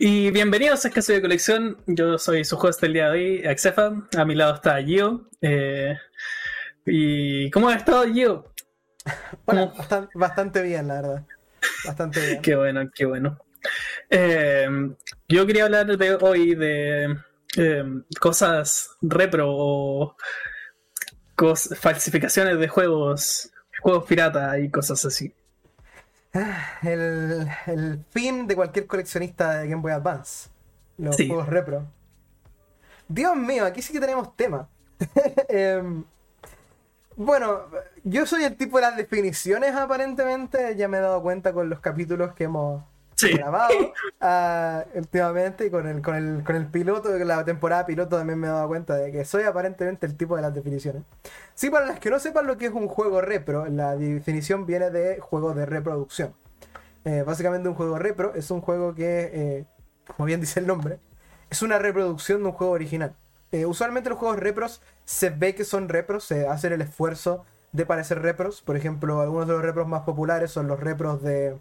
Y bienvenidos a Escaso de Colección. Yo soy su host el día de hoy, Axefa. A mi lado está Gio. Eh, ¿Y cómo ha estado Gio? Bueno, bastante, bien, la verdad. Bastante bien. qué bueno, qué bueno. Eh, yo quería hablar de hoy de eh, cosas repro o falsificaciones de juegos, juegos pirata y cosas así. Ah, el, fin de cualquier coleccionista de Game Boy Advance. Los juegos repro. Dios mío, aquí sí que tenemos tema. Em, bueno, yo soy el tipo de las definiciones aparentemente. Ya me he dado cuenta con los capítulos que hemos grabado uh, últimamente y con el, con, el, con el piloto, la temporada piloto también me he dado cuenta de que soy aparentemente el tipo de las definiciones. Sí, para las que no sepan lo que es un juego repro, la definición viene de juego de reproducción. Eh, básicamente un juego repro es un juego que, eh, como bien dice el nombre, es una reproducción de un juego original. Eh, usualmente los juegos repros se ve que son repros, se hace el esfuerzo de parecer repros. Por ejemplo, algunos de los repros más populares son los repros de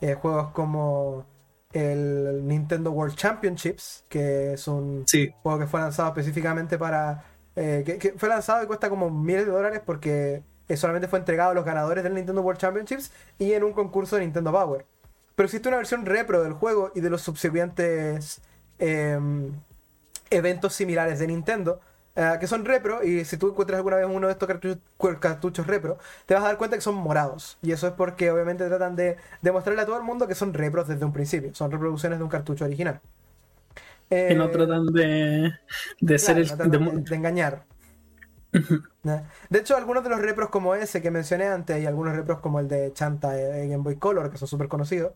eh, juegos como el Nintendo World Championships, que es un juego que fue lanzado específicamente para... Eh, que, fue lanzado y cuesta como miles de dólares porque eh, solamente fue entregado a los ganadores del Nintendo World Championships y en un concurso de Nintendo Power. Pero existe una versión repro del juego y de los subsiguientes em, eventos similares de Nintendo eh, que son repro, y si tú encuentras alguna vez uno de estos cartuchos, repro, te vas a dar cuenta que son morados. Y eso es porque obviamente tratan de demostrarle a todo el mundo que son repros desde un principio, son reproducciones de un cartucho original. que no eh, tratan de, de ser el, de, engañar. de hecho, algunos de los repros como ese que mencioné antes y algunos repros como el de Chanta de Game Boy Color, que son súper conocidos,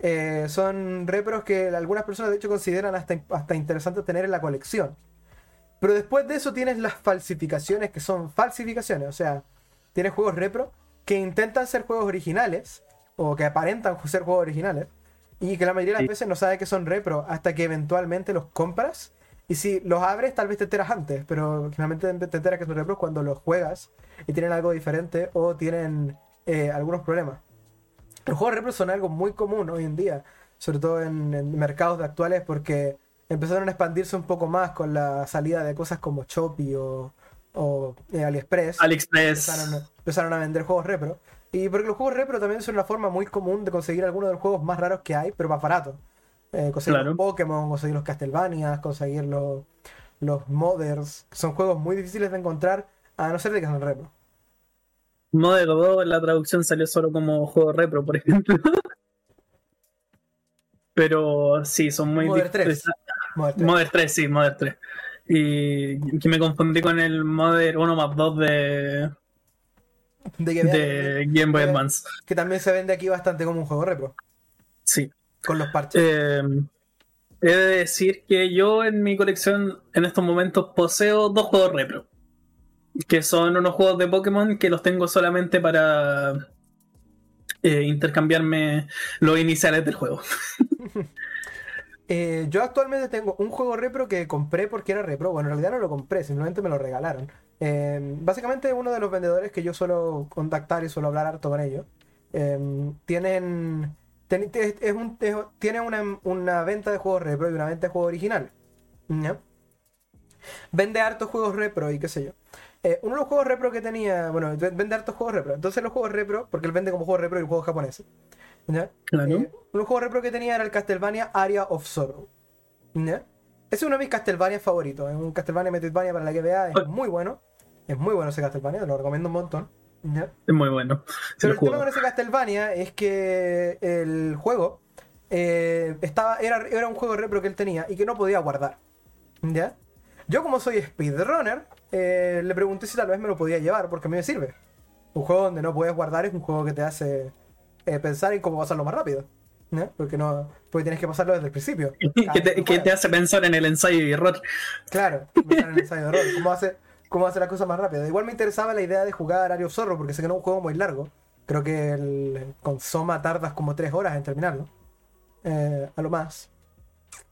eh, son repros que algunas personas de hecho consideran hasta, hasta interesantes tener en la colección. Pero después de eso tienes las falsificaciones que son falsificaciones. O sea, tienes juegos repro que intentan ser juegos originales o que aparentan ser juegos originales y que la mayoría de las veces no sabe que son repro hasta que eventualmente los compras. Y si los abres, tal vez te enteras antes, pero generalmente te enteras que son repro cuando los juegas y tienen algo diferente o tienen eh, algunos problemas. Los juegos repro son algo muy común hoy en día, sobre todo en, en mercados actuales, porque empezaron a expandirse un poco más con la salida de cosas como Shopee o, o eh, AliExpress. AliExpress. Empezaron a, vender juegos repro. Y porque los juegos repro también son una forma muy común de conseguir algunos de los juegos más raros que hay, pero más baratos. Eh, conseguir los Pokémon, conseguir los Castlevania, conseguir los, los Mothers. Son juegos muy difíciles de encontrar, a no ser de que son repro. Mother 2, la traducción salió solo como juego repro, por ejemplo. Pero sí, son muy difíciles. Modern 3. sí, Modern 3. Y que me confundí con el Modern 1 más 2 de. De, Game, Boy Advance. Que también se vende aquí bastante como un juego repro. Sí. Con los parches. Eh, he de decir que yo en mi colección en estos momentos poseo dos juegos repro. Que son unos juegos de Pokémon que los tengo solamente para eh, intercambiarme los iniciales del juego. Eh, yo actualmente tengo un juego repro que compré porque era repro. Bueno, en realidad no lo compré, simplemente me lo regalaron. Em, básicamente uno de los vendedores que yo suelo contactar y suelo hablar harto con ellos. Em, tienen... es un, tiene una, venta de juegos repro y una venta de juegos original. Vende hartos juegos repro y qué sé yo. Eh, uno de los juegos repro que tenía, bueno, vende hartos juegos repro. Entonces los juegos repro, porque él vende como juegos repro y juegos japoneses. ¿Ya? Eh, un juego repro que tenía era el Castlevania Area of Sorrow. Ese es uno de mis Castlevania favoritos. Es un Castlevania Metroidvania para la que vea. Es muy bueno. Es muy bueno ese Castlevania, lo recomiendo un montón. Es muy bueno. Pero el tema con ese Castlevania es que el juego eh, estaba, era, era un juego repro que él tenía y que no podía guardar. ¿Ya? Yo como soy speedrunner, eh, le pregunté si tal vez me lo podía llevar porque a mí me sirve. Un juego donde no puedes guardar es un juego que te hace eh, pensar en cómo pasarlo más rápido. Porque no porque tienes que pasarlo desde el principio. que, te, hace pensar en el ensayo y error. Claro, pensar en el ensayo y error. ¿Cómo hace, cómo hace la cosa más rápido? Igual me interesaba la idea de jugar Ario Zorro, porque sé que no es un juego muy largo. Creo que el, con Soma tardas como 3 horas en terminarlo. Eh, a lo más.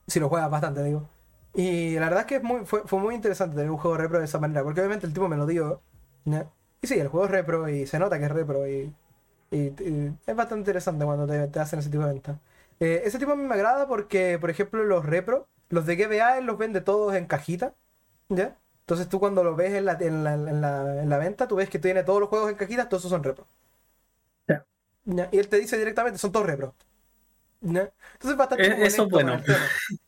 Si lo juegas bastante, digo. Y la verdad es que muy, fue, muy interesante tener un juego repro de esa manera, porque obviamente el tipo me lo dio. Y sí, el juego es repro y se nota que es repro y y, es bastante interesante cuando te, hacen ese tipo de venta. Eh, ese tipo a mí me agrada porque, por ejemplo, los repro, los de GBA los vende todos en cajita, ¿ya? Entonces tú cuando lo ves en la, en la, en la, en la venta, tú ves que tiene todos los juegos en cajitas, todos esos son repro. Y él te dice directamente, son todos repro. Entonces bastante Eso bueno.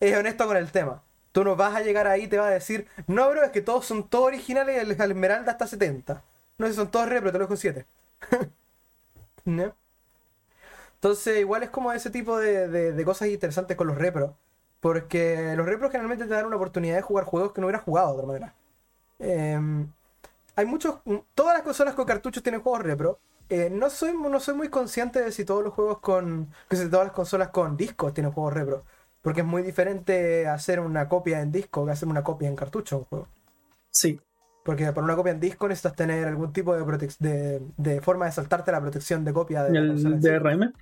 Es honesto con el tema. Tú no vas a llegar ahí y te va a decir, no, bro, es que todos son todos originales y el, Esmeralda está 70. No, si son todos repro, te lo dejo 7. Entonces, igual es como ese tipo de, cosas interesantes con los repros. Porque los repros generalmente te dan una oportunidad de jugar juegos que no hubieras jugado de otra manera. Em, hay muchos. Todas las consolas con cartuchos tienen juegos repro. Eh, no, soy, no soy muy consciente de si todos los juegos con. que si todas las consolas con discos tienen juegos repro. Porque es muy diferente hacer una copia en disco que hacer una copia en cartucho un juego. Sí. Porque para una copia en disco necesitas tener algún tipo de, de, de forma de saltarte la protección de copia de ¿El DRM?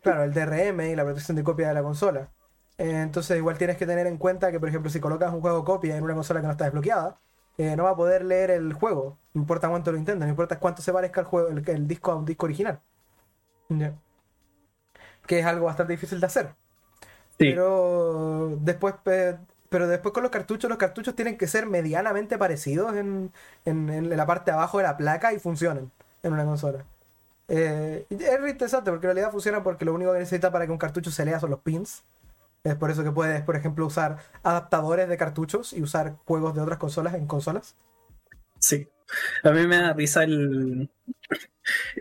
Claro, el DRM y la protección de copia de la consola. Eh, entonces igual tienes que tener en cuenta que, por ejemplo, si colocas un juego copia en una consola que no está desbloqueada, eh, no va a poder leer el juego. No importa cuánto lo intente, no importa cuánto se parezca el, juego, el, disco a un disco original. Que es algo bastante difícil de hacer. Pero después pero después con los cartuchos, los cartuchos tienen que ser medianamente parecidos en, la parte de abajo de la placa y funcionan en una consola. Eh, es interesante porque en realidad funciona porque lo único que necesita para que un cartucho se lea son los pins. Es por eso que puedes, por ejemplo, usar adaptadores de cartuchos y usar juegos de otras consolas en consolas. Sí. A mí me da risa el,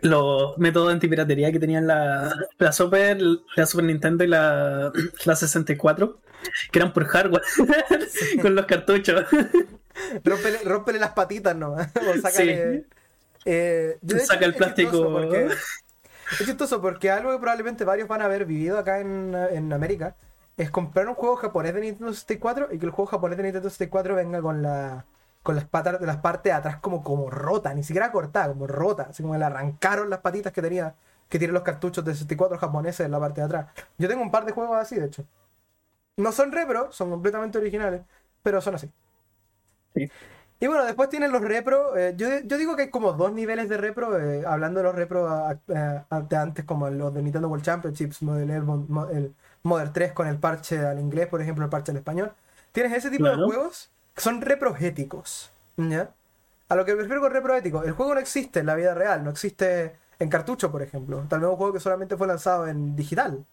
los métodos antipiratería que tenían la, la, Super, la Super Nintendo y la, la 64, que eran por hardware, con los cartuchos. Rómpele, las patitas, ¿no? o sácale, eh, Saca el plástico. es chistoso porque algo que probablemente varios van a haber vivido acá en, en América es comprar un juego japonés de Nintendo 64 y que el juego japonés de Nintendo 64 venga con la con las patas de las partes de atrás como, como rota, ni siquiera cortada, como rota, así como le arrancaron las patitas que tenía que tienen los cartuchos de 64 japoneses en la parte de atrás. Yo tengo un par de juegos así, de hecho. No son repro, son completamente originales, pero son así. Y bueno, después tienen los repro. Eh, yo, digo que hay como dos niveles de repro, eh, hablando de los repro de antes, como los de Nintendo World Championships, model, el, Modern 3 con el parche al inglés, por ejemplo, el parche al español. Tienes ese tipo de juegos son reprogéticos. ¿ya? A lo que me refiero con reproético, el juego no existe en la vida real, no existe en cartucho, por ejemplo. Tal vez un juego que solamente fue lanzado en digital.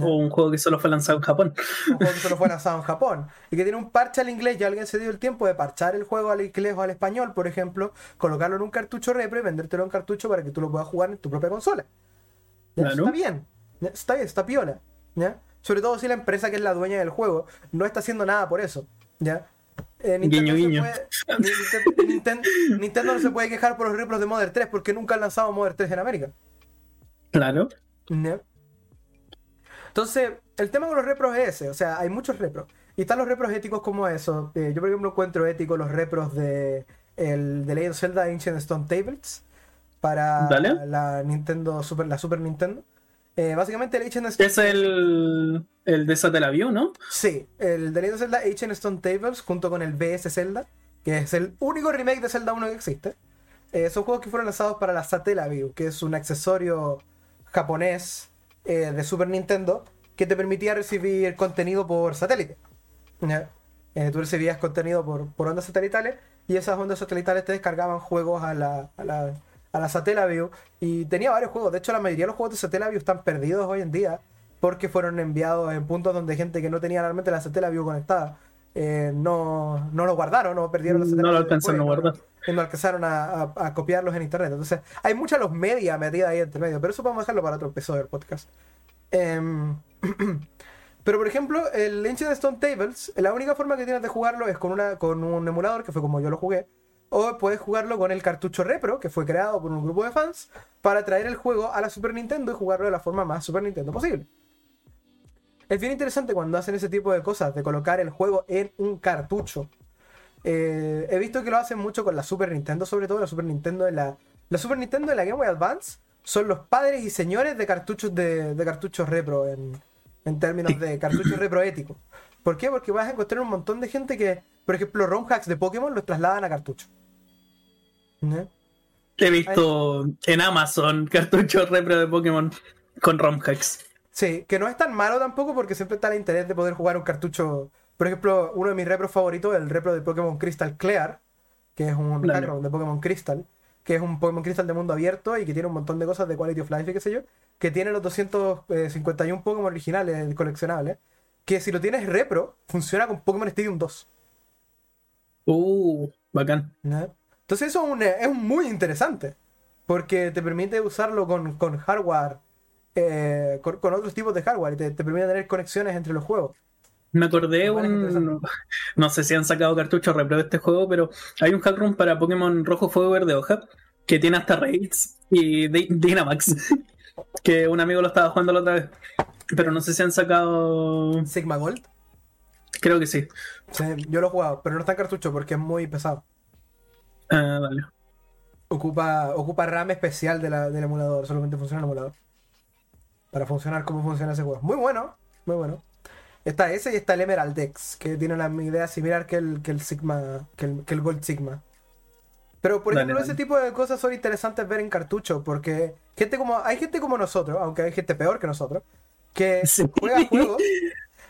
o un juego que solo fue lanzado en Japón. Un juego que solo fue lanzado en Japón. Y que tiene un parche al inglés y alguien se dio el tiempo de parchar el juego al inglés o al español, por ejemplo, colocarlo en un cartucho repro y vendértelo en cartucho para que tú lo puedas jugar en tu propia consola. Está bien. Está bien, está piola. ¿ya? Sobre todo si la empresa que es la dueña del juego no está haciendo nada por eso, ¿ya? Eh, Nintendo, guiño, Nintendo, no se puede quejar por los repros de Modern 3 porque nunca han lanzado Modern 3 en América. Claro. Entonces, el tema con los repros es ese, o sea, hay muchos repros. Y están los repros éticos como eso. Eh, yo, por ejemplo, encuentro ético los repros de, el, de Legend of Zelda Ancient Stone Tablets para la Nintendo Super, la Super Nintendo. Eh, básicamente el Ancient Stone Es el, el de Satellaview, ¿no? Sí, el de Legend of Zelda Ancient Stone Tables junto con el BS Zelda, que es el único remake de Zelda 1 que existe. Eh, son juegos que fueron lanzados para la Satellaview, que es un accesorio japonés eh, de Super Nintendo que te permitía recibir contenido por satélite. tú recibías contenido por, por ondas satelitales y esas ondas satelitales te descargaban juegos a la, a la a la Satellaview y tenía varios juegos. De hecho, la mayoría de los juegos de Satellaview están perdidos hoy en día porque fueron enviados en puntos donde gente que no tenía realmente la Satellaview conectada eh, no, no lo guardaron o perdieron la Satellaview. No lo alcanzaron a guardar. No, alcanzaron a, copiarlos en internet. Entonces, hay muchas los media metida ahí entre medio, pero eso podemos dejarlo para otro episodio del podcast. Em, pero por ejemplo, el Ancient Stone Tables, la única forma que tienes de jugarlo es con, una, con un emulador, que fue como yo lo jugué o puedes jugarlo con el cartucho Repro, que fue creado por un grupo de fans, para traer el juego a la Super Nintendo y jugarlo de la forma más Super Nintendo posible. Es bien interesante cuando hacen ese tipo de cosas, de colocar el juego en un cartucho. Eh, he visto que lo hacen mucho con la Super Nintendo, sobre todo la Super Nintendo de la, la Super Nintendo de la Game Boy Advance. Son los padres y señores de cartuchos de, cartuchos repro en, en términos de cartuchos repro éticos. ¿Por qué? Porque vas a encontrar un montón de gente que, por ejemplo, ROM hacks de Pokémon los trasladan a cartucho. He visto en Amazon cartuchos repro de Pokémon con ROM hacks. Sí, que no es tan malo tampoco porque siempre está el interés de poder jugar un cartucho. Por ejemplo, uno de mis repros favoritos, el repro de Pokémon Crystal Clear, que es un repro de Pokémon Crystal, que es un Pokémon Crystal de mundo abierto y que tiene un montón de cosas de Quality of Life y qué sé yo, que tiene los 251 Pokémon originales coleccionables, que si lo tienes repro, funciona con Pokémon Stadium 2. Uh, bacán. Entonces eso es, muy interesante, porque te permite usarlo con, hardware, eh, con, otros tipos de hardware, y te, permite tener conexiones entre los juegos. Me acordé un. No, sé si han sacado cartuchos repro de este juego, pero hay un hack para Pokémon Rojo Fuego Verde Hoja que tiene hasta Raids y Dynamax. que un amigo lo estaba jugando la otra vez. Pero no sé si han sacado. Sigma Gold. Creo que sí. sí yo lo he jugado, pero no está en cartucho porque es muy pesado. Ah, vale. Ocupa, ocupa RAM especial del emulador, solamente funciona el emulador. Para funcionar como funciona ese juego. Muy bueno, muy bueno. Está ese y está el Emerald X, que tiene una idea similar que el, que el Sigma, que el, Gold Sigma. Pero por ejemplo, ese tipo de cosas son interesantes ver en cartucho, porque gente como, hay gente como nosotros, aunque hay gente peor que nosotros, que juega juegos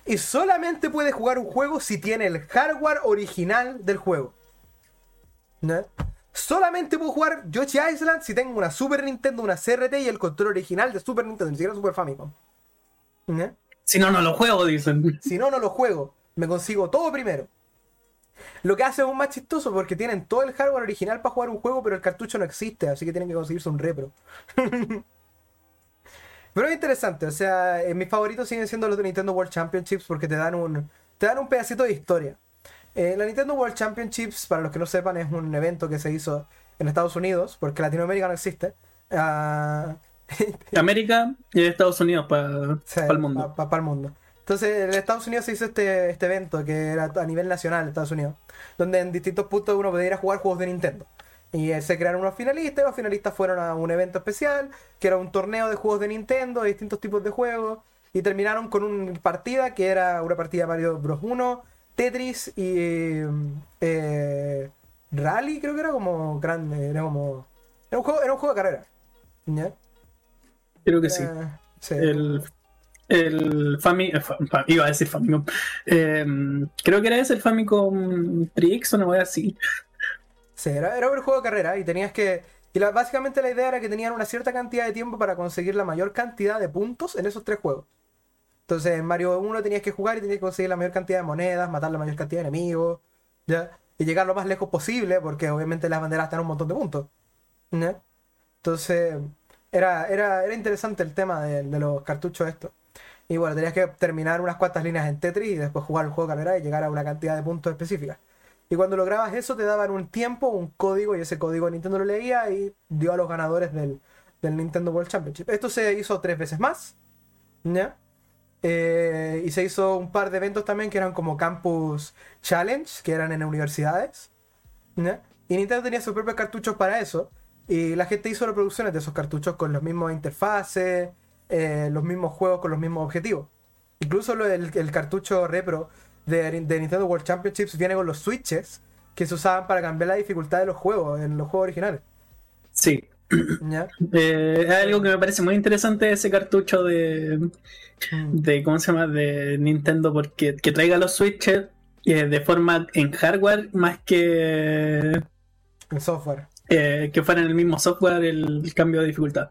y solamente puede jugar un juego si tiene el hardware original del juego. ¿No? Solamente puedo jugar Yoshi Island si tengo una Super Nintendo, una CRT y el control original de Super Nintendo, ni siquiera Super Famicom. ¿No? Si no, no lo juego, dicen. Si no, no lo juego. Me consigo todo primero. Lo que hace aún más chistoso porque tienen todo el hardware original para jugar un juego, pero el cartucho no existe, así que tienen que conseguirse un repro. pero es interesante, o sea, mis favoritos siguen siendo los de Nintendo World Championships porque te dan un, te dan un pedacito de historia. Eh, la Nintendo World Championships, para los que no sepan, es un evento que se hizo en Estados Unidos, porque Latinoamérica no existe. Uh, América y Estados Unidos para el mundo. Para el mundo. Entonces, en Estados Unidos se hizo este, este evento que era a nivel nacional de Estados Unidos, donde en distintos puntos uno podía ir a jugar juegos de Nintendo. Y se crearon unos finalistas, y los finalistas fueron a un evento especial, que era un torneo de juegos de Nintendo, de distintos tipos de juegos, y terminaron con una partida que era una partida Mario Bros. 1, Tetris y eh, Rally, creo que era como grande, era como... Era un juego, era un juego de carrera. ¿Ya? Creo que sí. El, el Famicom. Iba a decir Famicom. Em, creo que era ese el Famicom Trix o no voy así. Sí, era, era un juego de carrera y tenías que. Y básicamente la idea era que tenían una cierta cantidad de tiempo para conseguir la mayor cantidad de puntos en esos tres juegos. Entonces en Mario 1 tenías que jugar y tenías que conseguir la mayor cantidad de monedas, matar la mayor cantidad de enemigos, ¿ya? Y llegar lo más lejos posible, porque obviamente las banderas dan un montón de puntos. ¿ya? Entonces, era, era, era interesante el tema de, los cartuchos estos. Y bueno, tenías que terminar unas cuantas líneas en Tetris y después jugar el juego de carrera y llegar a una cantidad de puntos específica. Y cuando lograbas eso te daban un tiempo, un código y ese código Nintendo lo leía y dio a los ganadores del, Nintendo World Championship. Esto se hizo tres veces más. ¿ya? Eh, y se hizo un par de eventos también que eran como Campus Challenge, que eran en universidades. Y Nintendo tenía sus propios cartuchos para eso. Y la gente hizo reproducciones de esos cartuchos con las mismas interfaces, eh, los mismos juegos con los mismos objetivos. Incluso el, cartucho repro de, Nintendo World Championships viene con los switches que se usaban para cambiar la dificultad de los juegos en los juegos originales. Sí. Eh, es algo que me parece muy interesante ese cartucho de, de ¿cómo se llama? de Nintendo porque que traiga los switches eh, de forma en hardware más que en software que fuera en el mismo software el, cambio de dificultad.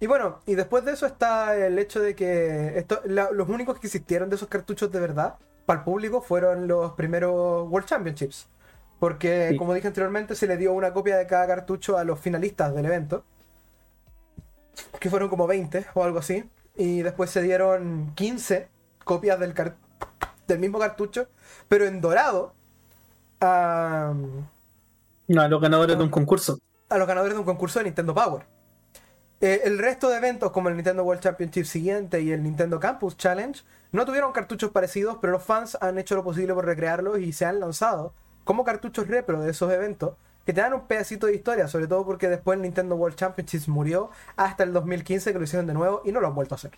Y bueno, y después de eso está el hecho de que esto, los únicos que existieron de esos cartuchos de verdad para el público fueron los primeros World Championships. Porque, como dije anteriormente, se le dio una copia de cada cartucho a los finalistas del evento. Que fueron como 20 o algo así. Y después se dieron 15 copias del, del mismo cartucho, pero en dorado. a no, a los ganadores de un concurso. A los ganadores de un concurso de Nintendo Power. Eh, el resto de eventos, como el Nintendo World Championship siguiente y el Nintendo Campus Challenge, no tuvieron cartuchos parecidos, pero los fans han hecho lo posible por recrearlos y se han lanzado como cartuchos repro de esos eventos que te dan un pedacito de historia, sobre todo porque después el Nintendo World Championship murió hasta el 2015 que lo hicieron de nuevo y no lo han vuelto a hacer.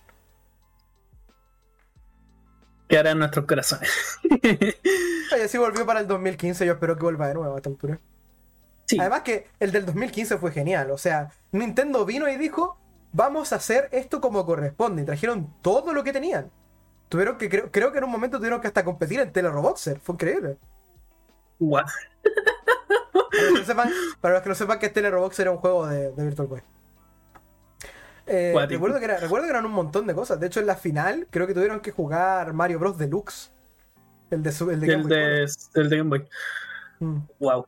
Quedará en nuestros corazones. Oye, si volvió para el 2015, yo espero que vuelva de nuevo a esta altura. Además que el del 2015 fue genial. O sea, Nintendo vino y dijo, vamos a hacer esto como corresponde. Y trajeron todo lo que tenían. Tuvieron que, creo, creo que en un momento tuvieron que hasta competir en Teleroboxer. Fue increíble. Para los, que sepan, para los que no sepan que Teleroboxer era un juego de, Virtual Boy. Eh, recuerdo, que recuerdo que eran un montón de cosas. De hecho, en la final creo que tuvieron que jugar Mario Bros. Deluxe. El de, el de Game Boy. el de Game Boy. Wow.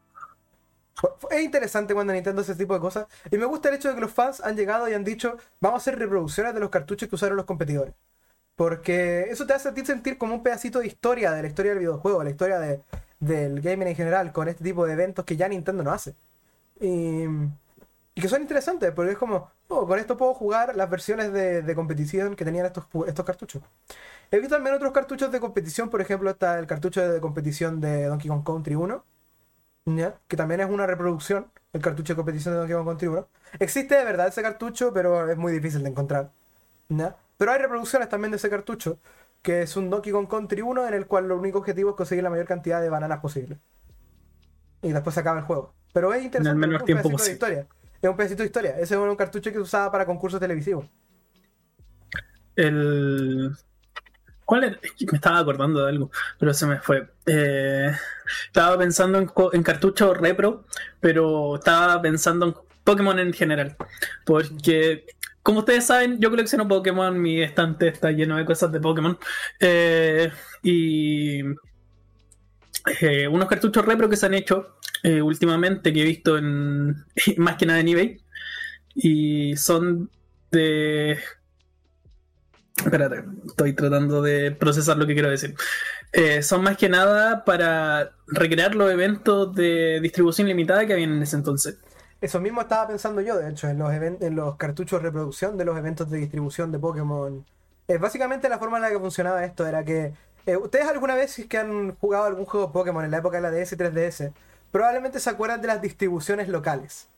Es interesante cuando Nintendo hace ese tipo de cosas. Y me gusta el hecho de que los fans han llegado y han dicho, vamos a hacer reproducciones de los cartuchos que usaron los competidores. Porque eso te hace a ti sentir como un pedacito de historia, de la historia del videojuego, la historia de, del gaming en general, con este tipo de eventos que ya Nintendo no hace. Y, que son interesantes, porque es como, oh, con esto puedo jugar las versiones de, competición que tenían estos, estos cartuchos. He visto también otros cartuchos de competición, por ejemplo, está el cartucho de competición de Donkey Kong Country 1, que también es una reproducción, el cartucho de competición de Donkey Kong Country 1. Existe de verdad ese cartucho, pero es muy difícil de encontrar. Pero hay reproducciones también de ese cartucho, que es un Donkey Kong Country 1 en el cual lo único objetivo es conseguir la mayor cantidad de bananas posible. Y después se acaba el juego. Pero es interesante. En el menor tiempo posible. De historia. Es un pedacito de historia. Ese es un cartucho que se usaba para concursos televisivos. El. ¿Cuál era? Me estaba acordando de algo, pero se me fue. Eh, estaba pensando en, en cartucho repro, pero estaba pensando en Pokémon en general. Porque como ustedes saben, yo colecciono Pokémon, mi estante está lleno de cosas de Pokémon. Eh, y eh, unos cartuchos repro que se han hecho eh, últimamente, que he visto en más que nada en eBay. Y son de. Espérate, estoy tratando de procesar lo que quiero decir. son más que nada para recrear los eventos de distribución limitada que habían en ese entonces. Eso mismo estaba pensando yo, de hecho, en los, en los cartuchos de reproducción de los eventos de distribución de Pokémon. Eh, básicamente la forma en la que funcionaba esto era que... Eh, ¿Ustedes alguna vez que han jugado algún juego Pokémon en la época de la DS y 3DS? Probablemente se acuerdan de las distribuciones locales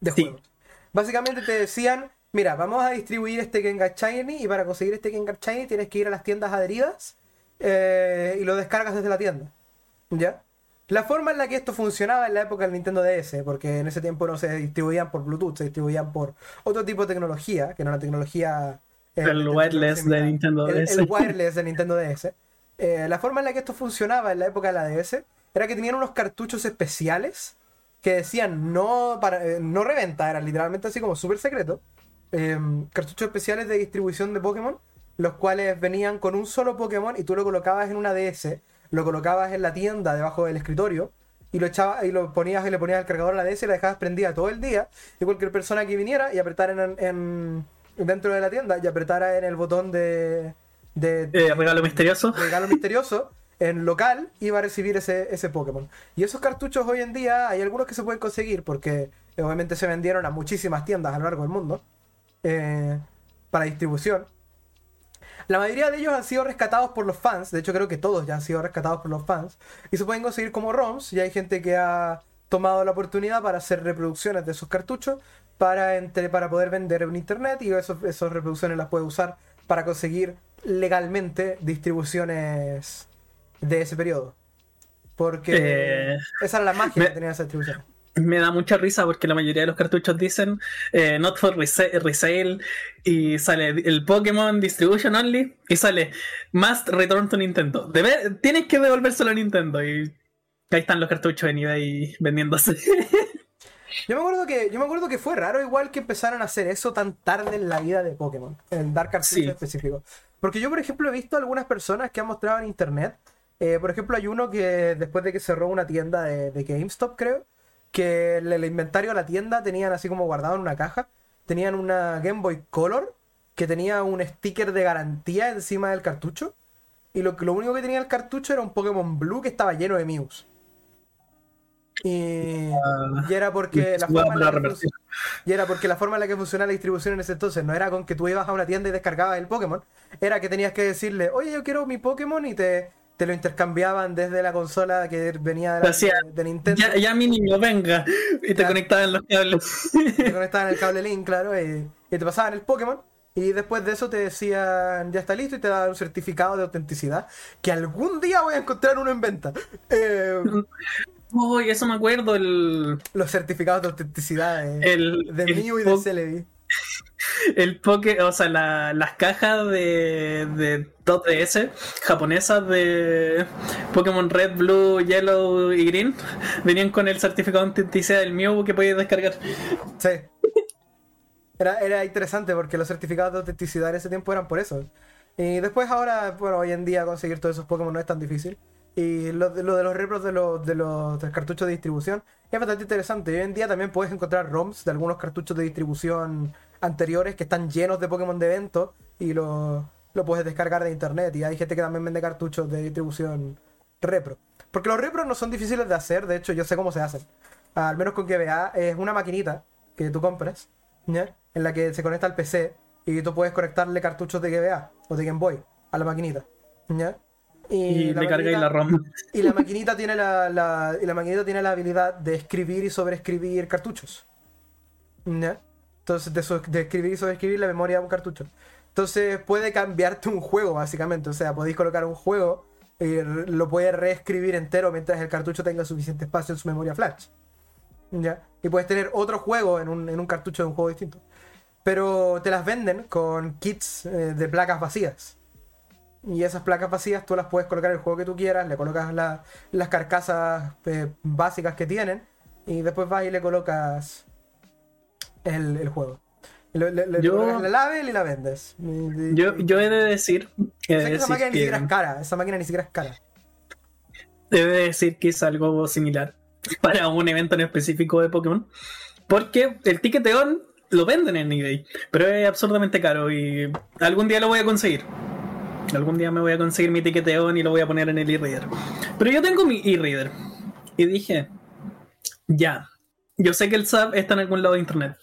de juegos. Básicamente te decían, mira, vamos a distribuir este Gengar Shiny y para conseguir este Gengar Shiny tienes que ir a las tiendas adheridas eh, y lo descargas desde la tienda. ¿Ya? La forma en la que esto funcionaba en la época del Nintendo DS, porque en ese tiempo no se distribuían por Bluetooth, se distribuían por otro tipo de tecnología, que no era tecnología... Eh, el wireless de Nintendo DS. El, wireless de Nintendo DS. Eh, la forma en la que esto funcionaba en la época de la DS era que tenían unos cartuchos especiales que decían no, para, eh, no reventa, eran literalmente así como súper secreto. cartuchos especiales de distribución de Pokémon, los cuales venían con un solo Pokémon y tú lo colocabas en una DS lo colocabas en la tienda debajo del escritorio y lo echabas y lo ponías y le ponías el cargador a la DS y la dejabas prendida todo el día y cualquier persona que viniera y apretara en, dentro de la tienda y apretara en el botón de, de, eh, regalo misterioso. regalo misterioso en local iba a recibir ese, ese Pokémon. Y esos cartuchos hoy en día hay algunos que se pueden conseguir porque obviamente se vendieron a muchísimas tiendas a lo largo del mundo eh, para distribución la mayoría de ellos han sido rescatados por los fans, de hecho creo que todos ya han sido rescatados por los fans, y se pueden conseguir como ROMs, y hay gente que ha tomado la oportunidad para hacer reproducciones de esos cartuchos para, entre, para poder vender en internet. Y esos, esas reproducciones las puede usar para conseguir legalmente distribuciones de ese periodo. Porque eh, esa era la magia que tenía esa distribución me da mucha risa porque la mayoría de los cartuchos dicen eh, not for resale, y sale el Pokémon Distribution Only y sale Must Return to Nintendo. tienes que devolvérselo a Nintendo y ahí están los cartuchos en eBay vendiéndose. Yo me acuerdo que yo me acuerdo que fue raro igual que empezaron a hacer eso tan tarde en la vida de Pokémon, en dar cartuchos específicos. Porque yo por ejemplo he visto algunas personas que han mostrado en internet, eh, por ejemplo hay uno que después de que cerró una tienda de, de GameStop creo, que el, inventario de la tienda tenían así como guardado en una caja, tenían una Game Boy Color que tenía un sticker de garantía encima del cartucho. Y lo, lo único que tenía el cartucho era un Pokémon Blue que estaba lleno de Mews. Y, y, era porque la forma en la que y era porque la forma en la que funcionaba la distribución en ese entonces no era con que tú ibas a una tienda y descargabas el Pokémon, era que tenías que decirle, oye, yo quiero mi Pokémon y te, te lo intercambiaban desde la consola que venía de, Nintendo. Ya, ya, mi niño, venga. Y te conectaban los cables. Te conectaban el cable Link, claro, y, te pasaban el Pokémon. Y después de eso te decían, ya está listo, y te daban un certificado de autenticidad. Que algún día voy a encontrar uno en venta. Eh, Uy, eso me acuerdo. El... Los certificados de autenticidad de, el, de Mew y de Celebi. El poke, o sea, las cajas de, de 2DS japonesas de Pokémon Red, Blue, Yellow y Green venían con el certificado de autenticidad del Mew que podías descargar. Sí. Era, era interesante porque los certificados de autenticidad en ese tiempo eran por eso. Y después ahora, bueno, hoy en día conseguir todos esos Pokémon no es tan difícil. Y lo, de los repros de los, de los cartuchos de distribución es bastante interesante. hoy en día también puedes encontrar ROMs de algunos cartuchos de distribución anteriores que están llenos de Pokémon de evento y lo, puedes descargar de internet. Y hay gente que también vende cartuchos de distribución repro. Porque los repros no son difíciles de hacer, de hecho yo sé cómo se hacen. Al menos con GBA es una maquinita que tú compras, en la que se conecta al PC y tú puedes conectarle cartuchos de GBA o de Game Boy a la maquinita. ¿ya? Y, la ROM. Y la maquinita tiene la, y la maquinita tiene la habilidad de escribir y sobreescribir cartuchos. ¿ya? Entonces, de, escribir y sobreescribir la memoria de un cartucho. Entonces puede cambiarte un juego, básicamente. O sea, podéis colocar un juego y lo puedes reescribir entero mientras el cartucho tenga suficiente espacio en su memoria flash. ¿Ya? Y puedes tener otro juego en un, en un cartucho de un juego distinto pero te las venden con kits eh, de placas vacías. Y esas placas vacías tú las puedes colocar en el juego que tú quieras, le colocas las carcasas eh, básicas que tienen y después vas y le colocas el, juego. Le, colocas la label y la vendes. Yo, yo he de decir, que esa máquina ni siquiera es cara. Esa máquina ni siquiera es cara. Debe decir que es algo similar para un evento en específico de Pokémon. Porque el ticket de on lo venden en eBay, pero es absurdamente caro y algún día lo voy a conseguir. Algún día me voy a conseguir mi tiqueteo y lo voy a poner en el e-reader. Pero yo tengo mi e-reader y dije, ya, yo sé que el SAP está en algún lado de internet.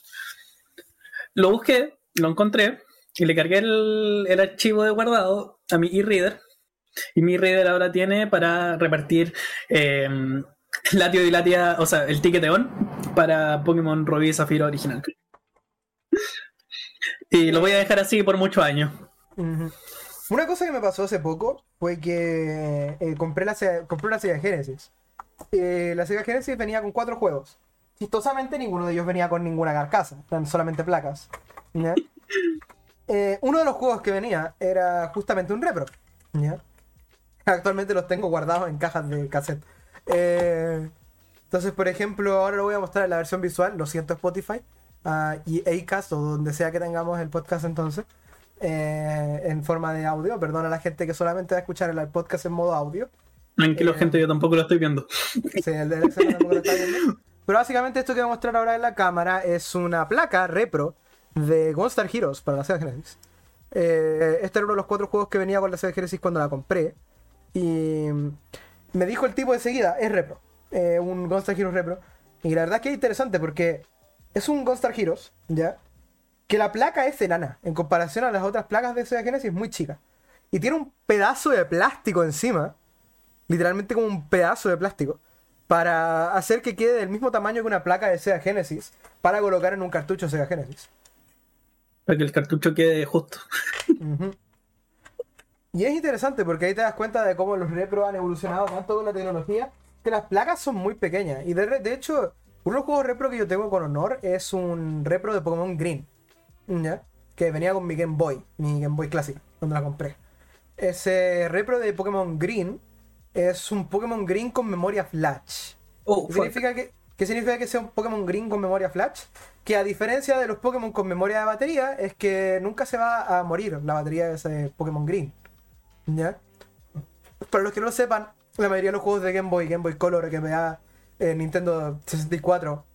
Lo busqué, lo encontré y le cargué el, archivo de guardado a mi e-reader. Y mi e-reader ahora tiene para repartir eh, y Latia, o sea, el ticket para Pokémon Rubí Zafiro original. Y lo voy a dejar así por muchos años. Una cosa que me pasó hace poco fue que eh, compré, la, compré una Sega Genesis. Eh, la Sega Genesis venía con cuatro juegos. Chistosamente ninguno de ellos venía con ninguna carcasa, eran solamente placas. Eh, uno de los juegos que venía era justamente un repro. Actualmente los tengo guardados en cajas de cassette. entonces, por ejemplo, ahora lo voy a mostrar en la versión visual. Lo siento, Spotify y Acast o donde sea que tengamos el podcast entonces, eh, en forma de audio. Perdona a la gente que solamente va a escuchar el podcast en modo audio. Tranquilo, eh, gente, yo tampoco lo estoy viendo. Sí, el de tampoco lo está viendo. Pero básicamente esto que voy a mostrar ahora en la cámara es una placa repro de Gunstar Heroes para la Sega Genesis. Eh, este era uno de los cuatro juegos que venía con la Sega Genesis cuando la compré. Y me dijo el tipo de seguida, es repro. un Gunstar Heroes repro. Y la verdad que es interesante porque es un Gunstar Heroes, ¿ya? Que la placa es enana. En comparación a las otras placas de Sega Genesis, es muy chica. Y tiene un pedazo de plástico encima. Literalmente como un pedazo de plástico. Para hacer que quede del mismo tamaño que una placa de Sega Genesis. Para colocar en un cartucho Sega Genesis. Para que el cartucho quede justo. Y es interesante porque ahí te das cuenta de cómo los repro han evolucionado tanto con la tecnología. Que las placas son muy pequeñas. Y de, de hecho, uno de los juegos repro que yo tengo con honor es un repro de Pokémon Green. ¿Ya? Que venía con mi Game Boy, mi Game Boy clásica, cuando la compré. Ese repro de Pokémon Green es un Pokémon Green con memoria flash. Oh, ¿Qué, significa que, ¿Qué significa que sea un Pokémon Green con memoria flash? Que a diferencia de los Pokémon con memoria de batería, es que nunca se va a morir la batería de ese Pokémon Green. ¿Ya? Para los que no lo sepan, la mayoría de los juegos de Game Boy, Game Boy Color, que me da Nintendo 64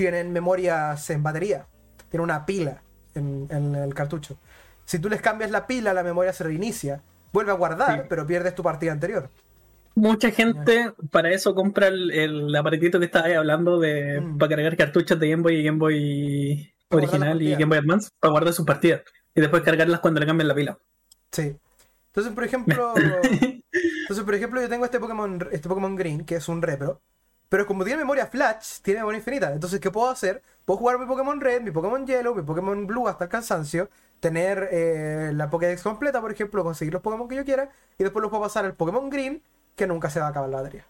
tienen memorias en batería. Tiene una pila en, el cartucho. Si tú les cambias la pila, la memoria se reinicia. Vuelve a guardar, pero pierdes tu partida anterior. Mucha gente para eso compra el, aparatito que estaba hablando de mm. para cargar cartuchos de Game Boy y Game Boy original y Game Boy Advance para guardar sus partidas y después cargarlas cuando le cambien la pila. Sí. Entonces, por ejemplo, entonces por ejemplo, yo tengo este Pokémon este Pokémon Green que es un repro pero como tiene memoria flash, tiene memoria infinita. Entonces, ¿qué puedo hacer? Puedo jugar mi Pokémon Red, mi Pokémon Yellow, mi Pokémon Blue hasta el cansancio. Tener eh, la Pokédex completa, por ejemplo, conseguir los Pokémon que yo quiera. Y después los puedo pasar al Pokémon Green, que nunca se va a acabar la batería.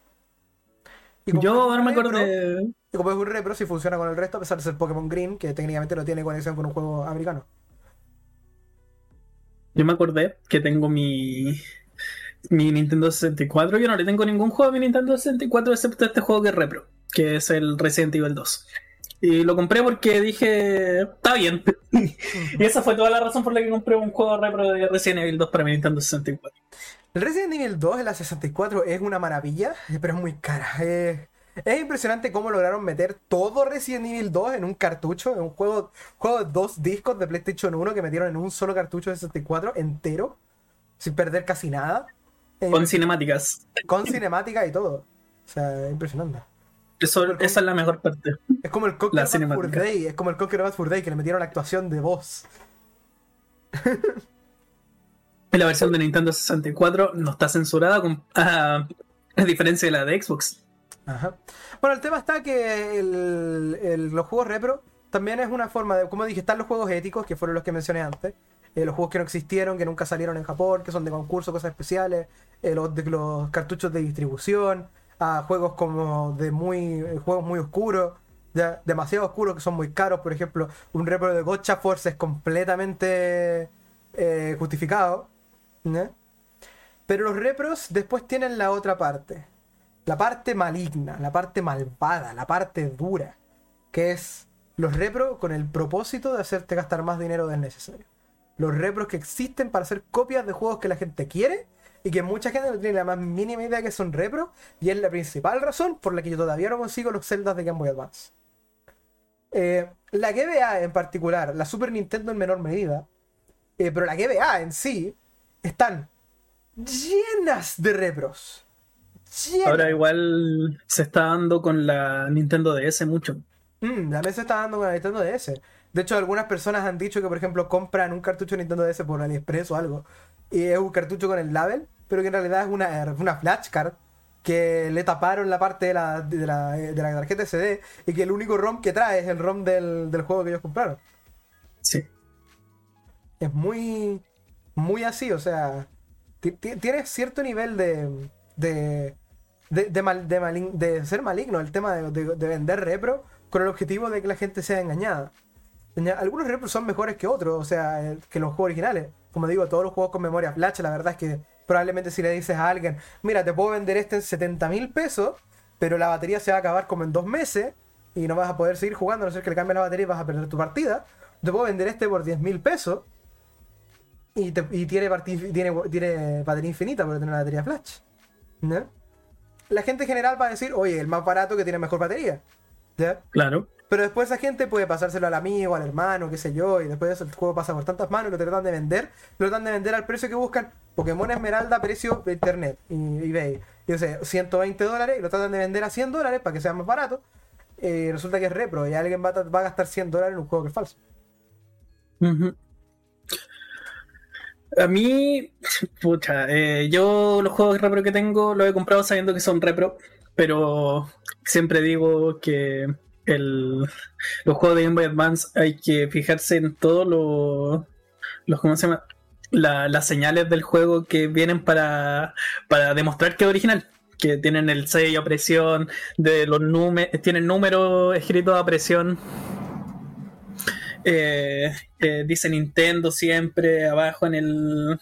yo ahora me acordé. Y como es un repro, sí funciona con el resto, a pesar de ser Pokémon Green, que técnicamente no tiene conexión con un juego americano. Yo me acordé que tengo mi, mi Nintendo 64. Yo no le tengo ningún juego a mi Nintendo 64 excepto este juego que es repro, que es el Resident Evil 2. Y lo compré porque dije, está bien. y esa fue toda la razón por la que compré un juego repro de Resident Evil 2 para mi Nintendo 64. El Resident Evil 2 en la 64 es una maravilla, pero es muy cara. es impresionante cómo lograron meter todo Resident Evil 2 en un cartucho, en un juego, juego de dos discos de PlayStation 1 que metieron en un solo cartucho de 64 entero, sin perder casi nada. Con cinemáticas. Con cinemáticas y todo. O sea, es impresionante. Eso, esa es la mejor parte. Es como el Conquer Bad Day, es como el Conquer Bad Fur Day que le metieron la actuación de voz. la versión de Nintendo 64 no está censurada a, diferencia de la de Xbox. Ajá. Bueno, el tema está que los juegos repro también es una forma de, como dije, están los juegos éticos, que fueron los que mencioné antes, eh, los juegos que no existieron, que nunca salieron en Japón, que son de concurso, cosas especiales, eh, los, de, los cartuchos de distribución, juegos como de muy eh, juegos muy oscuros, demasiado oscuros que son muy caros. Por ejemplo, un repro de Gotcha Force es completamente justificado. Pero los repros después tienen la otra parte. La parte maligna, la parte malvada, la parte dura. Que es los repros con el propósito de hacerte gastar más dinero del necesario. Los repros que existen para hacer copias de juegos que la gente quiere y que mucha gente no tiene la más mínima idea que son repro, y es la principal razón por la que yo todavía no consigo los celdas de Game Boy Advance. Eh, la GBA en particular, la Super Nintendo en menor medida, eh, pero la GBA en sí, están llenas de repros. Ahora igual se está dando con la Nintendo DS mucho. Mm, la se está dando con la Nintendo DS. De hecho, algunas personas han dicho que, por ejemplo, compran un cartucho de Nintendo DS por AliExpress o algo y es un cartucho con el label, pero que en realidad es una, una flashcard que le taparon la parte de la, de la, de la tarjeta SD y que el único ROM que trae es el ROM del, juego que ellos compraron. Sí. Es muy, muy así, o sea, tiene cierto nivel de, de, de, de, de, ser maligno el tema de, vender repro con el objetivo de que la gente sea engañada. Algunos repros son mejores que otros, o sea, que los juegos originales como digo, todos los juegos con memoria flash, la verdad es que probablemente si le dices a alguien, mira, te puedo vender este en 70 mil pesos, pero la batería se va a acabar como en dos meses y no vas a poder seguir jugando, a no ser que le cambie la batería y vas a perder tu partida. Te puedo vender este por 10 mil pesos y, tiene, tiene, tiene, batería infinita porque tiene una batería flash. La gente en general va a decir, oye, el más barato que tiene mejor batería. Claro. Pero después esa gente puede pasárselo al amigo, al hermano, qué sé yo, y después el juego pasa por tantas manos y lo tratan de vender, lo tratan de vender al precio que buscan. Pokémon Esmeralda, precio de internet y eBay. Y sé, 120 dólares y lo tratan de vender a 100 dólares para que sea más barato. Y resulta que es repro y alguien va a, gastar 100 dólares en un juego que es falso. A mí, pucha, eh, yo los juegos repro que tengo los he comprado sabiendo que son repro, pero siempre digo que los juegos de Game Boy Advance hay que fijarse en todos los, los ¿cómo se llama? las señales del juego que vienen para, para demostrar que es original. Que tienen el sello a presión, de los tienen números escritos a presión. Eh, dice Nintendo siempre abajo en el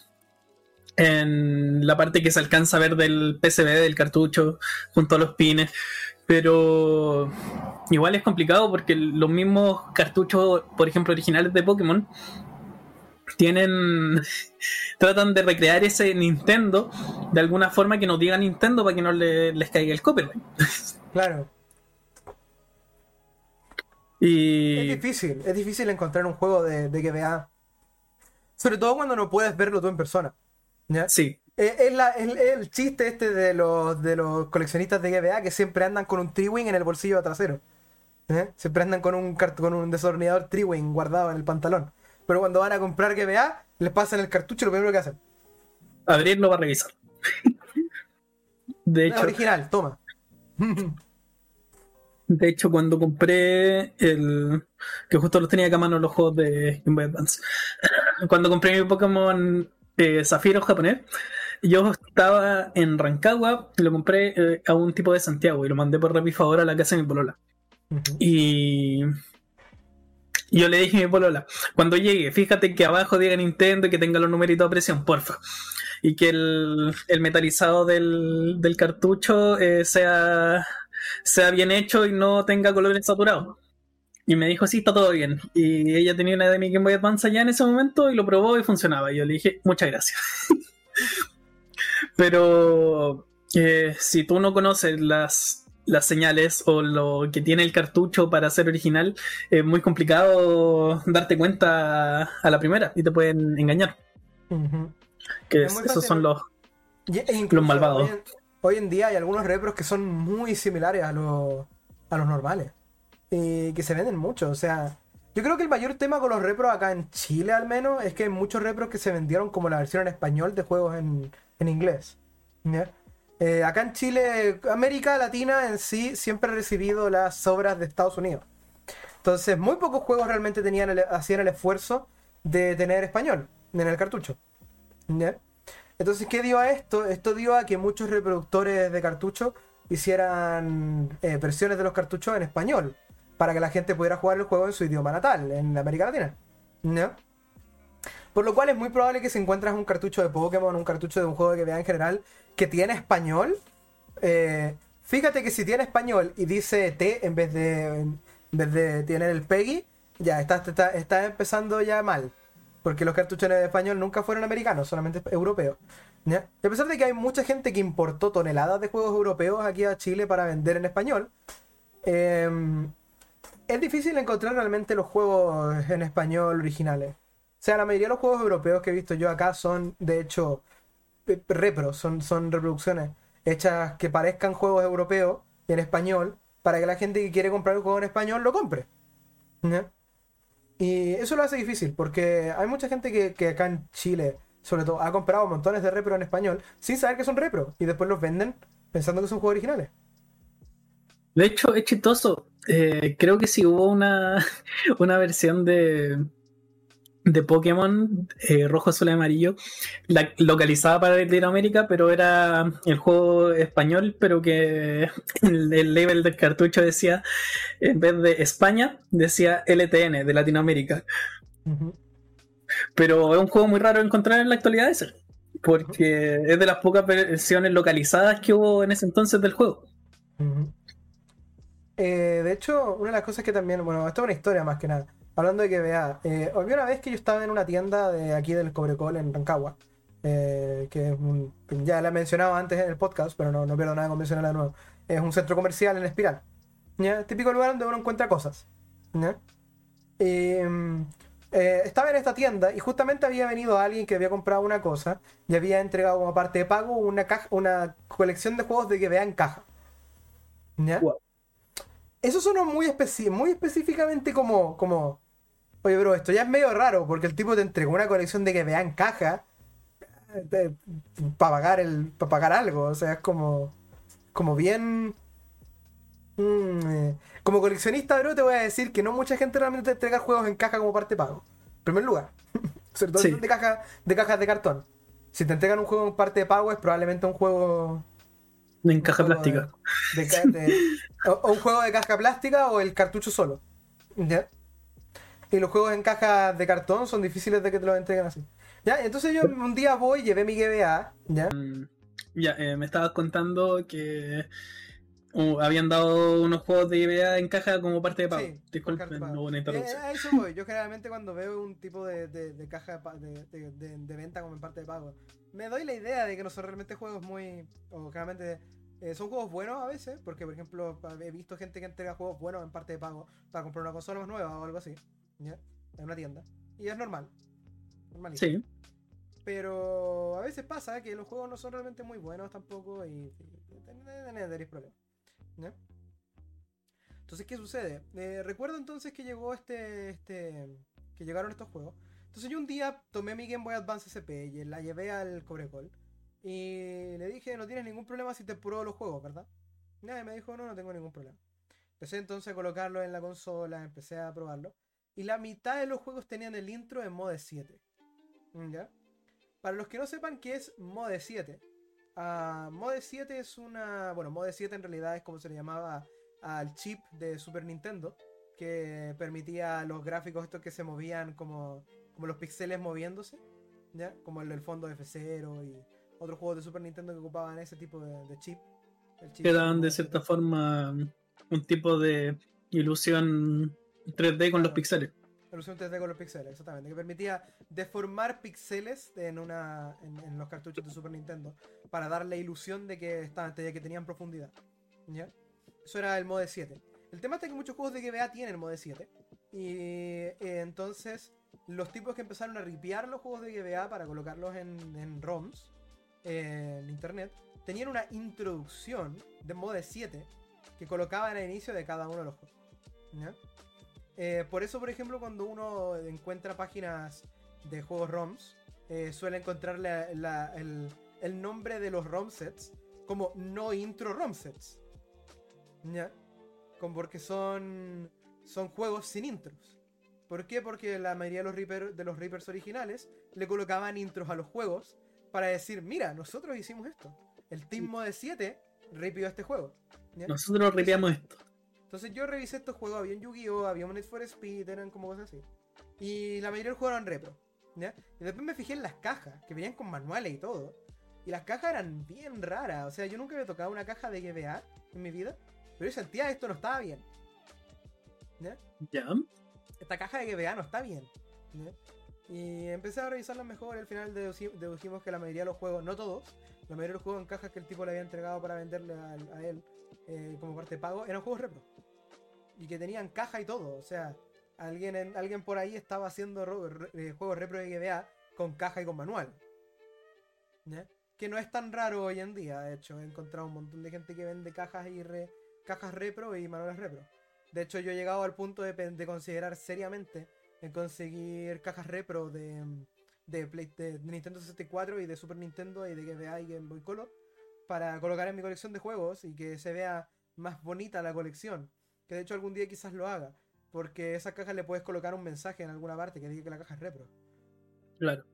en la parte que se alcanza a ver del PCB del cartucho junto a los pines pero igual es complicado porque los mismos cartuchos, por ejemplo, originales de Pokémon, tienen. tratan de recrear ese Nintendo de alguna forma que no diga Nintendo para que no les caiga el copyright. Claro. Y... Es difícil, es difícil encontrar un juego de, de GBA. Sobre todo cuando no puedes verlo tú en persona. Sí. Es, el chiste este de los, de los coleccionistas de GBA que siempre andan con un Triwing en el bolsillo trasero. ¿Eh? Siempre andan con un, con un desordenador Triwing guardado en el pantalón. Pero cuando van a comprar GBA, les pasan el cartucho y lo primero que hacen. Abrirlo para revisar. de hecho. original, toma. de hecho, cuando compré el. que justo los tenía acá a mano los juegos de Game Boy Advance. Cuando compré mi Pokémon eh, Zafiro japonés, yo estaba en Rancagua y lo compré eh, a un tipo de Santiago y lo mandé por Rappi Favor a la casa de mi polola. Y yo le dije a mi polola, cuando llegue, fíjate que abajo diga Nintendo y que tenga los numeritos a presión, porfa. Y que el, metalizado del, cartucho eh, sea, sea bien hecho y no tenga colores saturados. Y me dijo, sí, está todo bien. Y ella tenía una de mi Game Boy Advance allá en ese momento y lo probó y funcionaba. Y yo le dije, muchas gracias. Pero eh, si tú no conoces las, las señales o lo que tiene el cartucho para ser original, es muy complicado darte cuenta a la primera y te pueden engañar. Que esos son los, e los malvados. Hoy en, día hay algunos repros que son muy similares a, los a los normales. Y que se venden mucho. O sea, yo creo que el mayor tema con los repros acá en Chile al menos es que hay muchos repros que se vendieron como la versión en español de juegos en, en inglés. Eh, acá en Chile, América Latina en sí siempre ha recibido las obras de Estados Unidos. Entonces, muy pocos juegos realmente tenían hacían el esfuerzo de tener español en el cartucho. Entonces, ¿qué dio a esto? Esto dio a que muchos reproductores de cartucho hicieran eh, versiones de los cartuchos en español para que la gente pudiera jugar el juego en su idioma natal, en América Latina. ¿No? Por lo cual es muy probable que si encuentras un cartucho de Pokémon, un cartucho de un juego que vea en general, que tiene español, eh, fíjate que si tiene español y dice T en vez de, en vez de tener el Peggy, ya está, está, empezando ya mal. Porque los cartuchos de español nunca fueron americanos, solamente europeos. Y a pesar de que hay mucha gente que importó toneladas de juegos europeos aquí a Chile para vender en español, em, es difícil encontrar realmente los juegos en español originales. O sea, la mayoría de los juegos europeos que he visto yo acá son, de hecho, repro, son, son reproducciones hechas que parezcan juegos europeos en español para que la gente que quiere comprar el juego en español lo compre. Y eso lo hace difícil porque hay mucha gente que, acá en Chile, sobre todo, ha comprado montones de repro en español sin saber que son repro y después los venden pensando que son juegos originales. De hecho, es chistoso. Eh, creo que si hubo una, una versión de, de Pokémon eh, rojo, azul y amarillo, la, localizada para Latinoamérica, pero era el juego español, pero que el, el, label del cartucho decía, en vez de España, decía LTN de Latinoamérica. Pero es un juego muy raro de encontrar en la actualidad ese, porque es de las pocas versiones localizadas que hubo en ese entonces del juego. Eh, de hecho, una de las cosas que también, bueno, esto es una historia más que nada. Hablando de que vea, eh, había una vez que yo estaba en una tienda de aquí del Cobrecol en Rancagua, eh, que ya la he mencionado antes en el podcast, pero no, no pierdo nada con mencionarla de nuevo. Es un centro comercial en Espiral. ¿ya? Típico lugar donde uno encuentra cosas. Em, eh, estaba en esta tienda y justamente había venido alguien que había comprado una cosa y había entregado como parte de pago una, caja, una colección de juegos de que vea en caja. ¿ya? Eso sonó muy, muy específicamente como, como Oye, bro, esto ya es medio raro porque el tipo te entregó una colección de que vean caja para pagar el para pagar algo, o sea, es como como bien mm, eh, como coleccionista, bro, te voy a decir que no mucha gente realmente te entrega juegos en caja como parte de pago. En primer lugar, sobre todo de, caja, de cajas de cartón. Si te entregan un juego en parte de pago es probablemente un juego en caja plástica. o, un juego de caja plástica o el cartucho solo. ¿Ya? Y los juegos en cajas de cartón son difíciles de que te los entreguen así. Ya, entonces yo un día voy, llevé mi GBA, ¿ya? Mm, ya, eh, me estabas contando que uh, habían dado unos juegos de GBA en caja como parte de pago. Sí, Disculpe, no una interrupción. Eh, eso voy. Yo generalmente cuando veo un tipo de, de, caja de, de, venta como en parte de pago, me doy la idea de que no son realmente juegos muy... o generalmente... Eh, son juegos buenos a veces, porque por ejemplo he visto gente que entrega juegos buenos en parte de pago para comprar una consola más nueva o algo así. ¿Ya? En una tienda. Y es normal. Normalísimo. Sí. Pero a veces pasa que los juegos no son realmente muy buenos tampoco y, tenéis problemas. ¿ya? Entonces, ¿qué sucede? Eh, recuerdo entonces que llegó este, este. que llegaron estos juegos. Entonces yo un día tomé mi Game Boy Advance SP y la llevé al Cobrecol. Y le dije, no tienes ningún problema si te pruebo los juegos, ¿verdad? Nadie me dijo, no, no tengo ningún problema. Empecé entonces a colocarlo en la consola, empecé a probarlo. Y la mitad de los juegos tenían el intro en Mode 7. ¿Ya? Para los que no sepan qué es Mode 7. Uh, Mode 7 es una. Bueno, Mode 7 en realidad es como se le llamaba al chip de Super Nintendo que permitía los gráficos estos que se movían como, como los píxeles moviéndose, ¿ya? Como el del fondo de F0 y otros juegos de Super Nintendo que ocupaban ese tipo de, chip. Que daban de cierta forma un tipo de ilusión 3D con los píxeles. Ilusión 3D con los píxeles, exactamente. Que permitía deformar píxeles en, una, en, los cartuchos de Super Nintendo para darle ilusión de que, estaban, de que tenían profundidad. ¿Ya? Eso era el Mode 7. El tema es que muchos juegos de GBA tienen el Mode 7. Y eh, entonces los tipos que empezaron a ripear los juegos de GBA para colocarlos en, ROMs en internet tenían una introducción de Mode 7 que colocaban al inicio de cada uno de los juegos. Eh, por eso, por ejemplo, cuando uno encuentra páginas de juegos ROMs, eh, suele encontrar el, el, nombre de los ROM sets como no intro ROM sets. ¿Ya? Como porque son, son juegos sin intros. ¿Por qué? Porque la mayoría de los, Reaper, de los Reapers originales le colocaban intros a los juegos para decir, mira, nosotros hicimos esto. El Team Mode 7 ripió este juego. Nosotros ripiamos esto. Entonces yo revisé estos juegos, había un Yu-Gi-Oh, había un Need for Speed, eran como cosas así. Y la mayoría del juego eran repro. ¿ya? Y después me fijé en las cajas, que venían con manuales y todo. Y las cajas eran bien raras. O sea, yo nunca había tocado una caja de GBA en mi vida. Pero yo sentía esto no estaba bien. ¿Ya? Esta caja de GBA no está bien. Y empecé a revisarlas mejor. Y al final dedujimos que la mayoría de los juegos, no todos, la mayoría de los juegos en cajas que el tipo le había entregado para venderle a, él eh, como parte de pago eran juegos repro. Y que tenían caja y todo. O sea, alguien, alguien por ahí estaba haciendo eh, juegos repro de GBA con caja y con manual. Que no es tan raro hoy en día, de hecho. He encontrado un montón de gente que vende cajas y cajas repro y manuales repro. De hecho, yo he llegado al punto de, considerar seriamente en conseguir cajas repro de, de, Nintendo 64 y de Super Nintendo y de GBA y Game Boy Color para colocar en mi colección de juegos y que se vea más bonita la colección. Que de hecho algún día quizás lo haga. Porque esas cajas le puedes colocar un mensaje en alguna parte que diga que la caja es repro. Claro.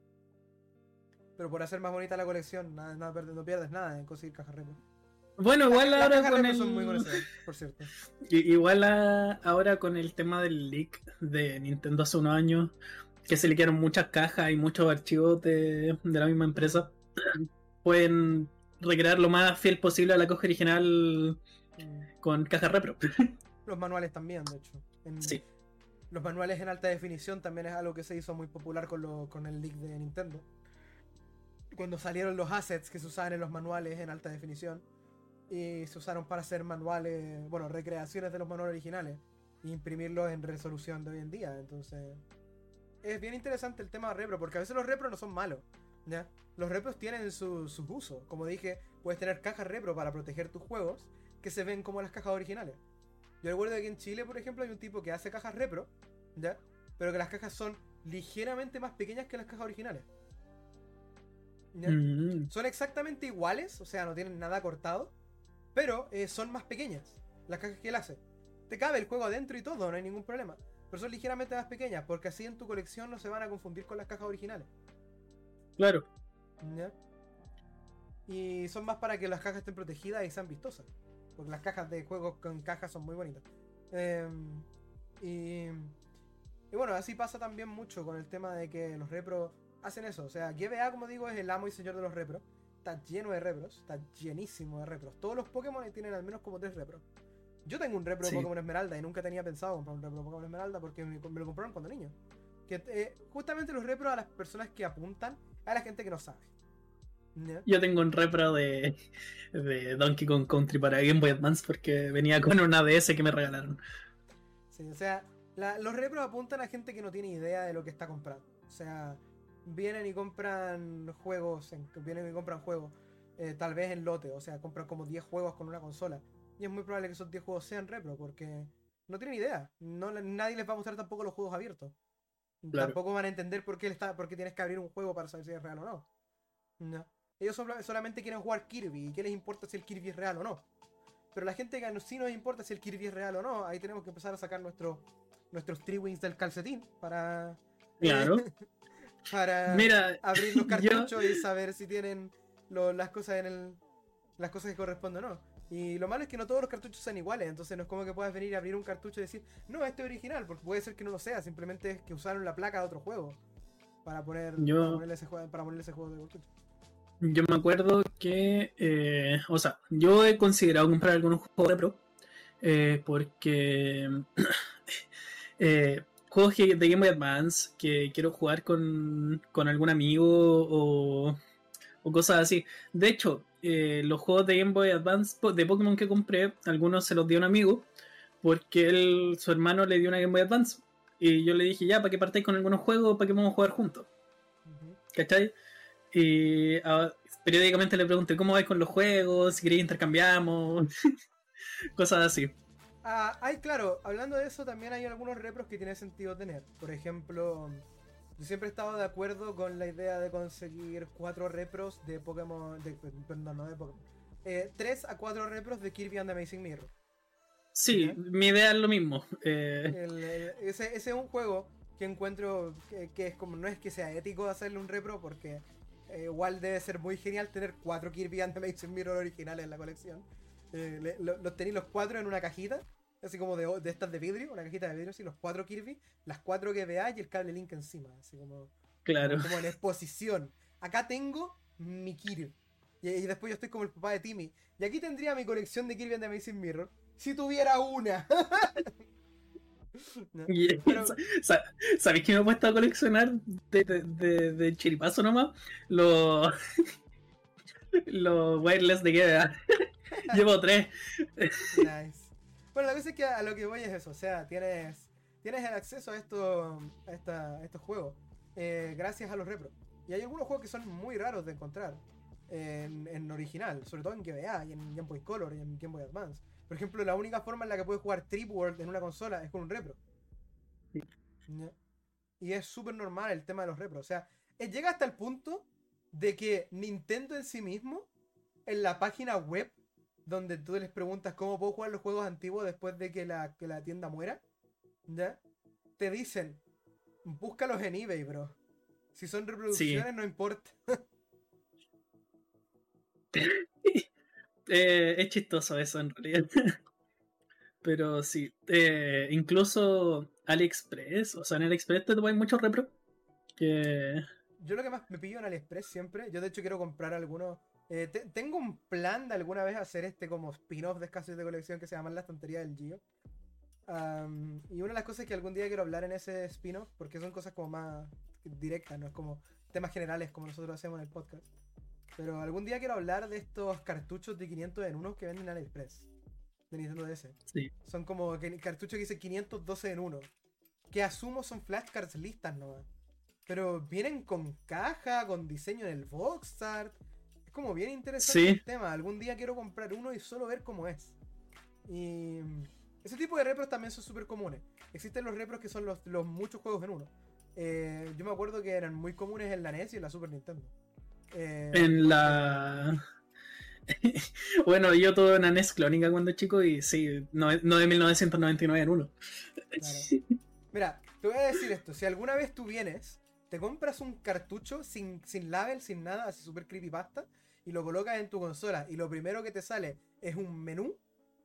Pero por hacer más bonita la colección, nada, no pierdes nada en conseguir cajas repro. Bueno, igual ahora con el... muy por cierto. Igual ahora con el tema del leak de Nintendo hace unos años, que se le quedaron muchas cajas y muchos archivos de, la misma empresa, pueden recrear lo más fiel posible a la caja original mm. con caja repro. Los manuales también, de hecho. sí. Los manuales en alta definición también es algo que se hizo muy popular con, con el leak de Nintendo. Cuando salieron los assets que se usaban en los manuales en alta definición y se usaron para hacer manuales, bueno, recreaciones de los manuales originales e imprimirlos en resolución de hoy en día. Entonces, es bien interesante el tema de repro, porque a veces los repros no son malos. ¿ya? Los repros tienen sus usos. Como dije, puedes tener cajas repro para proteger tus juegos que se ven como las cajas originales. Yo recuerdo que en Chile, por ejemplo, hay un tipo que hace cajas repro, ¿ya? Pero que las cajas son ligeramente más pequeñas que las cajas originales. Mm. Son exactamente iguales, o sea, no tienen nada cortado, pero eh, son más pequeñas las cajas que él hace. Te cabe el juego adentro y todo, no hay ningún problema. Pero son ligeramente más pequeñas, porque así en tu colección no se van a confundir con las cajas originales. Claro. Y son más para que las cajas estén protegidas y sean vistosas. Porque las cajas de juegos con cajas son muy bonitas. Em, y, y, bueno, así pasa también mucho con el tema de que los repros hacen eso. O sea, GBA, como digo, es el amo y señor de los repros está lleno de repros, está llenísimo de repros. Todos los Pokémon tienen al menos como tres repros. Yo tengo un repro de Pokémon Esmeralda y nunca tenía pensado comprar un repro de Pokémon Esmeralda porque me, lo compraron cuando niño. Que eh, justamente los repros a las personas que apuntan a la gente que no sabe. Yo tengo un repro de, de Donkey Kong Country para Game Boy Advance porque venía con una DS que me regalaron. Sí, o sea, los repros apuntan a gente que no tiene idea de lo que está comprando. O sea, vienen y compran juegos, vienen y compran juegos, eh, tal vez en lote, o sea, compran como 10 juegos con una consola. Y es muy probable que esos 10 juegos sean repro, porque no tienen idea. No, nadie les va a mostrar tampoco los juegos abiertos. Tampoco van a entender por qué, está, por qué tienes que abrir un juego para saber si es real o no. no. Ellos solamente quieren jugar Kirby y qué les importa si el Kirby es real o no. Pero la gente que sí nos importa si el Kirby es real o no, ahí tenemos que empezar a sacar nuestro, nuestros wings del calcetín para... Claro. para Mira, abrir los cartuchos y saber si tienen las cosas en el las cosas que corresponden o no. Y lo malo es que no todos los cartuchos son iguales, entonces no es como que puedas venir a abrir un cartucho y decir, no, este es original, porque puede ser que no lo sea, simplemente es que usaron la placa de otro juego para, poner, para, ponerle, ese juego, para ponerle ese juego de cartucho. Yo me acuerdo que, eh, o sea, yo he considerado comprar algunos juegos de Pro, eh, porque eh, juegos de Game Boy Advance que quiero jugar con, con algún amigo o, o, cosas así. De hecho, los juegos de Game Boy Advance de Pokémon que compré, algunos se los dio un amigo, porque él, su hermano le dio una Game Boy Advance. Y yo le dije, ya, para que partáis con algunos juegos, para que vamos a jugar juntos. ¿Cachai? Y ah, periódicamente le pregunté cómo vais con los juegos, si queréis intercambiamos, cosas así. Ah, hay, claro, hablando de eso, también hay algunos repros que tiene sentido tener. Por ejemplo, yo siempre he estado de acuerdo con la idea de conseguir cuatro repros de Pokémon. De, perdón, no de Pokémon. Eh, tres a cuatro repros de Kirby and the Amazing Mirror. Sí, mi idea es lo mismo. Eh. ese, es un juego que encuentro que, que, es como. No es que sea ético hacerle un repro porque eh, igual debe ser muy genial tener cuatro Kirby and the Amazing Mirror originales en la colección. Eh, los tenéis los cuatro en una cajita, así como de, de, estas de vidrio, una cajita de vidrio, así los cuatro Kirby, las cuatro veáis y el cable Link encima, así como, claro. como, en exposición. Acá tengo mi Kirby. Y, y, después yo estoy como el papá de Timmy. Y aquí tendría mi colección de Kirby and the Amazing Mirror. Si tuviera una. ¿Sabéis que me he puesto a coleccionar de, de, de, chiripazo nomás? Los. los wireless de GBA. Llevo tres. nice. Bueno, la cosa es que a lo que voy es eso. O sea, tienes, tienes el acceso a, esto, a, esta, estos juegos eh, gracias a los repro. Y hay algunos juegos que son muy raros de encontrar en, en original, sobre todo en GBA y en Game Boy Color y en Game Boy Advance. Por ejemplo, la única forma en la que puedes jugar Trip World en una consola es con un repro. Y es súper normal el tema de los repros. O sea, eh, llega hasta el punto de que Nintendo en sí mismo, en la página web, donde tú les preguntas cómo puedo jugar los juegos antiguos después de que la, la tienda muera, ¿ya? Te dicen, búscalos en eBay, bro. Si son reproducciones, no importa. Eh, es chistoso eso en realidad. Pero sí, eh, incluso AliExpress, o sea, en AliExpress te tomáis mucho repro. Yo lo que más me pillo en AliExpress siempre, yo de hecho quiero comprar algunos. Eh, tengo un plan de alguna vez hacer este como spin-off de escasos de colección que se llama La Estantería del Gio. y una de las cosas que algún día quiero hablar en ese spin-off, porque son cosas como más directas, no es como temas generales como nosotros hacemos en el podcast. Pero algún día quiero hablar de estos cartuchos de 500 en 1 que venden en AliExpress. De Nintendo DS. Sí. Son como cartuchos que dicen 512 en 1. Que asumo son flashcards listas nomás. Pero vienen con caja, con diseño en el box art. Es como bien interesante el tema. Algún día quiero comprar uno y solo ver cómo es. Y ese tipo de repros también son súper comunes. Existen los repros que son los, los muchos juegos en uno. Eh, yo me acuerdo que eran muy comunes en la NES y en la Super Nintendo. Eh, en la. bueno, yo tuve una NES clónica cuando chico y sí, no, de 1999 en uno. Mira, te voy a decir esto: si alguna vez tú vienes, te compras un cartucho sin, sin label, sin nada, así super creepypasta, y lo colocas en tu consola, y lo primero que te sale es un menú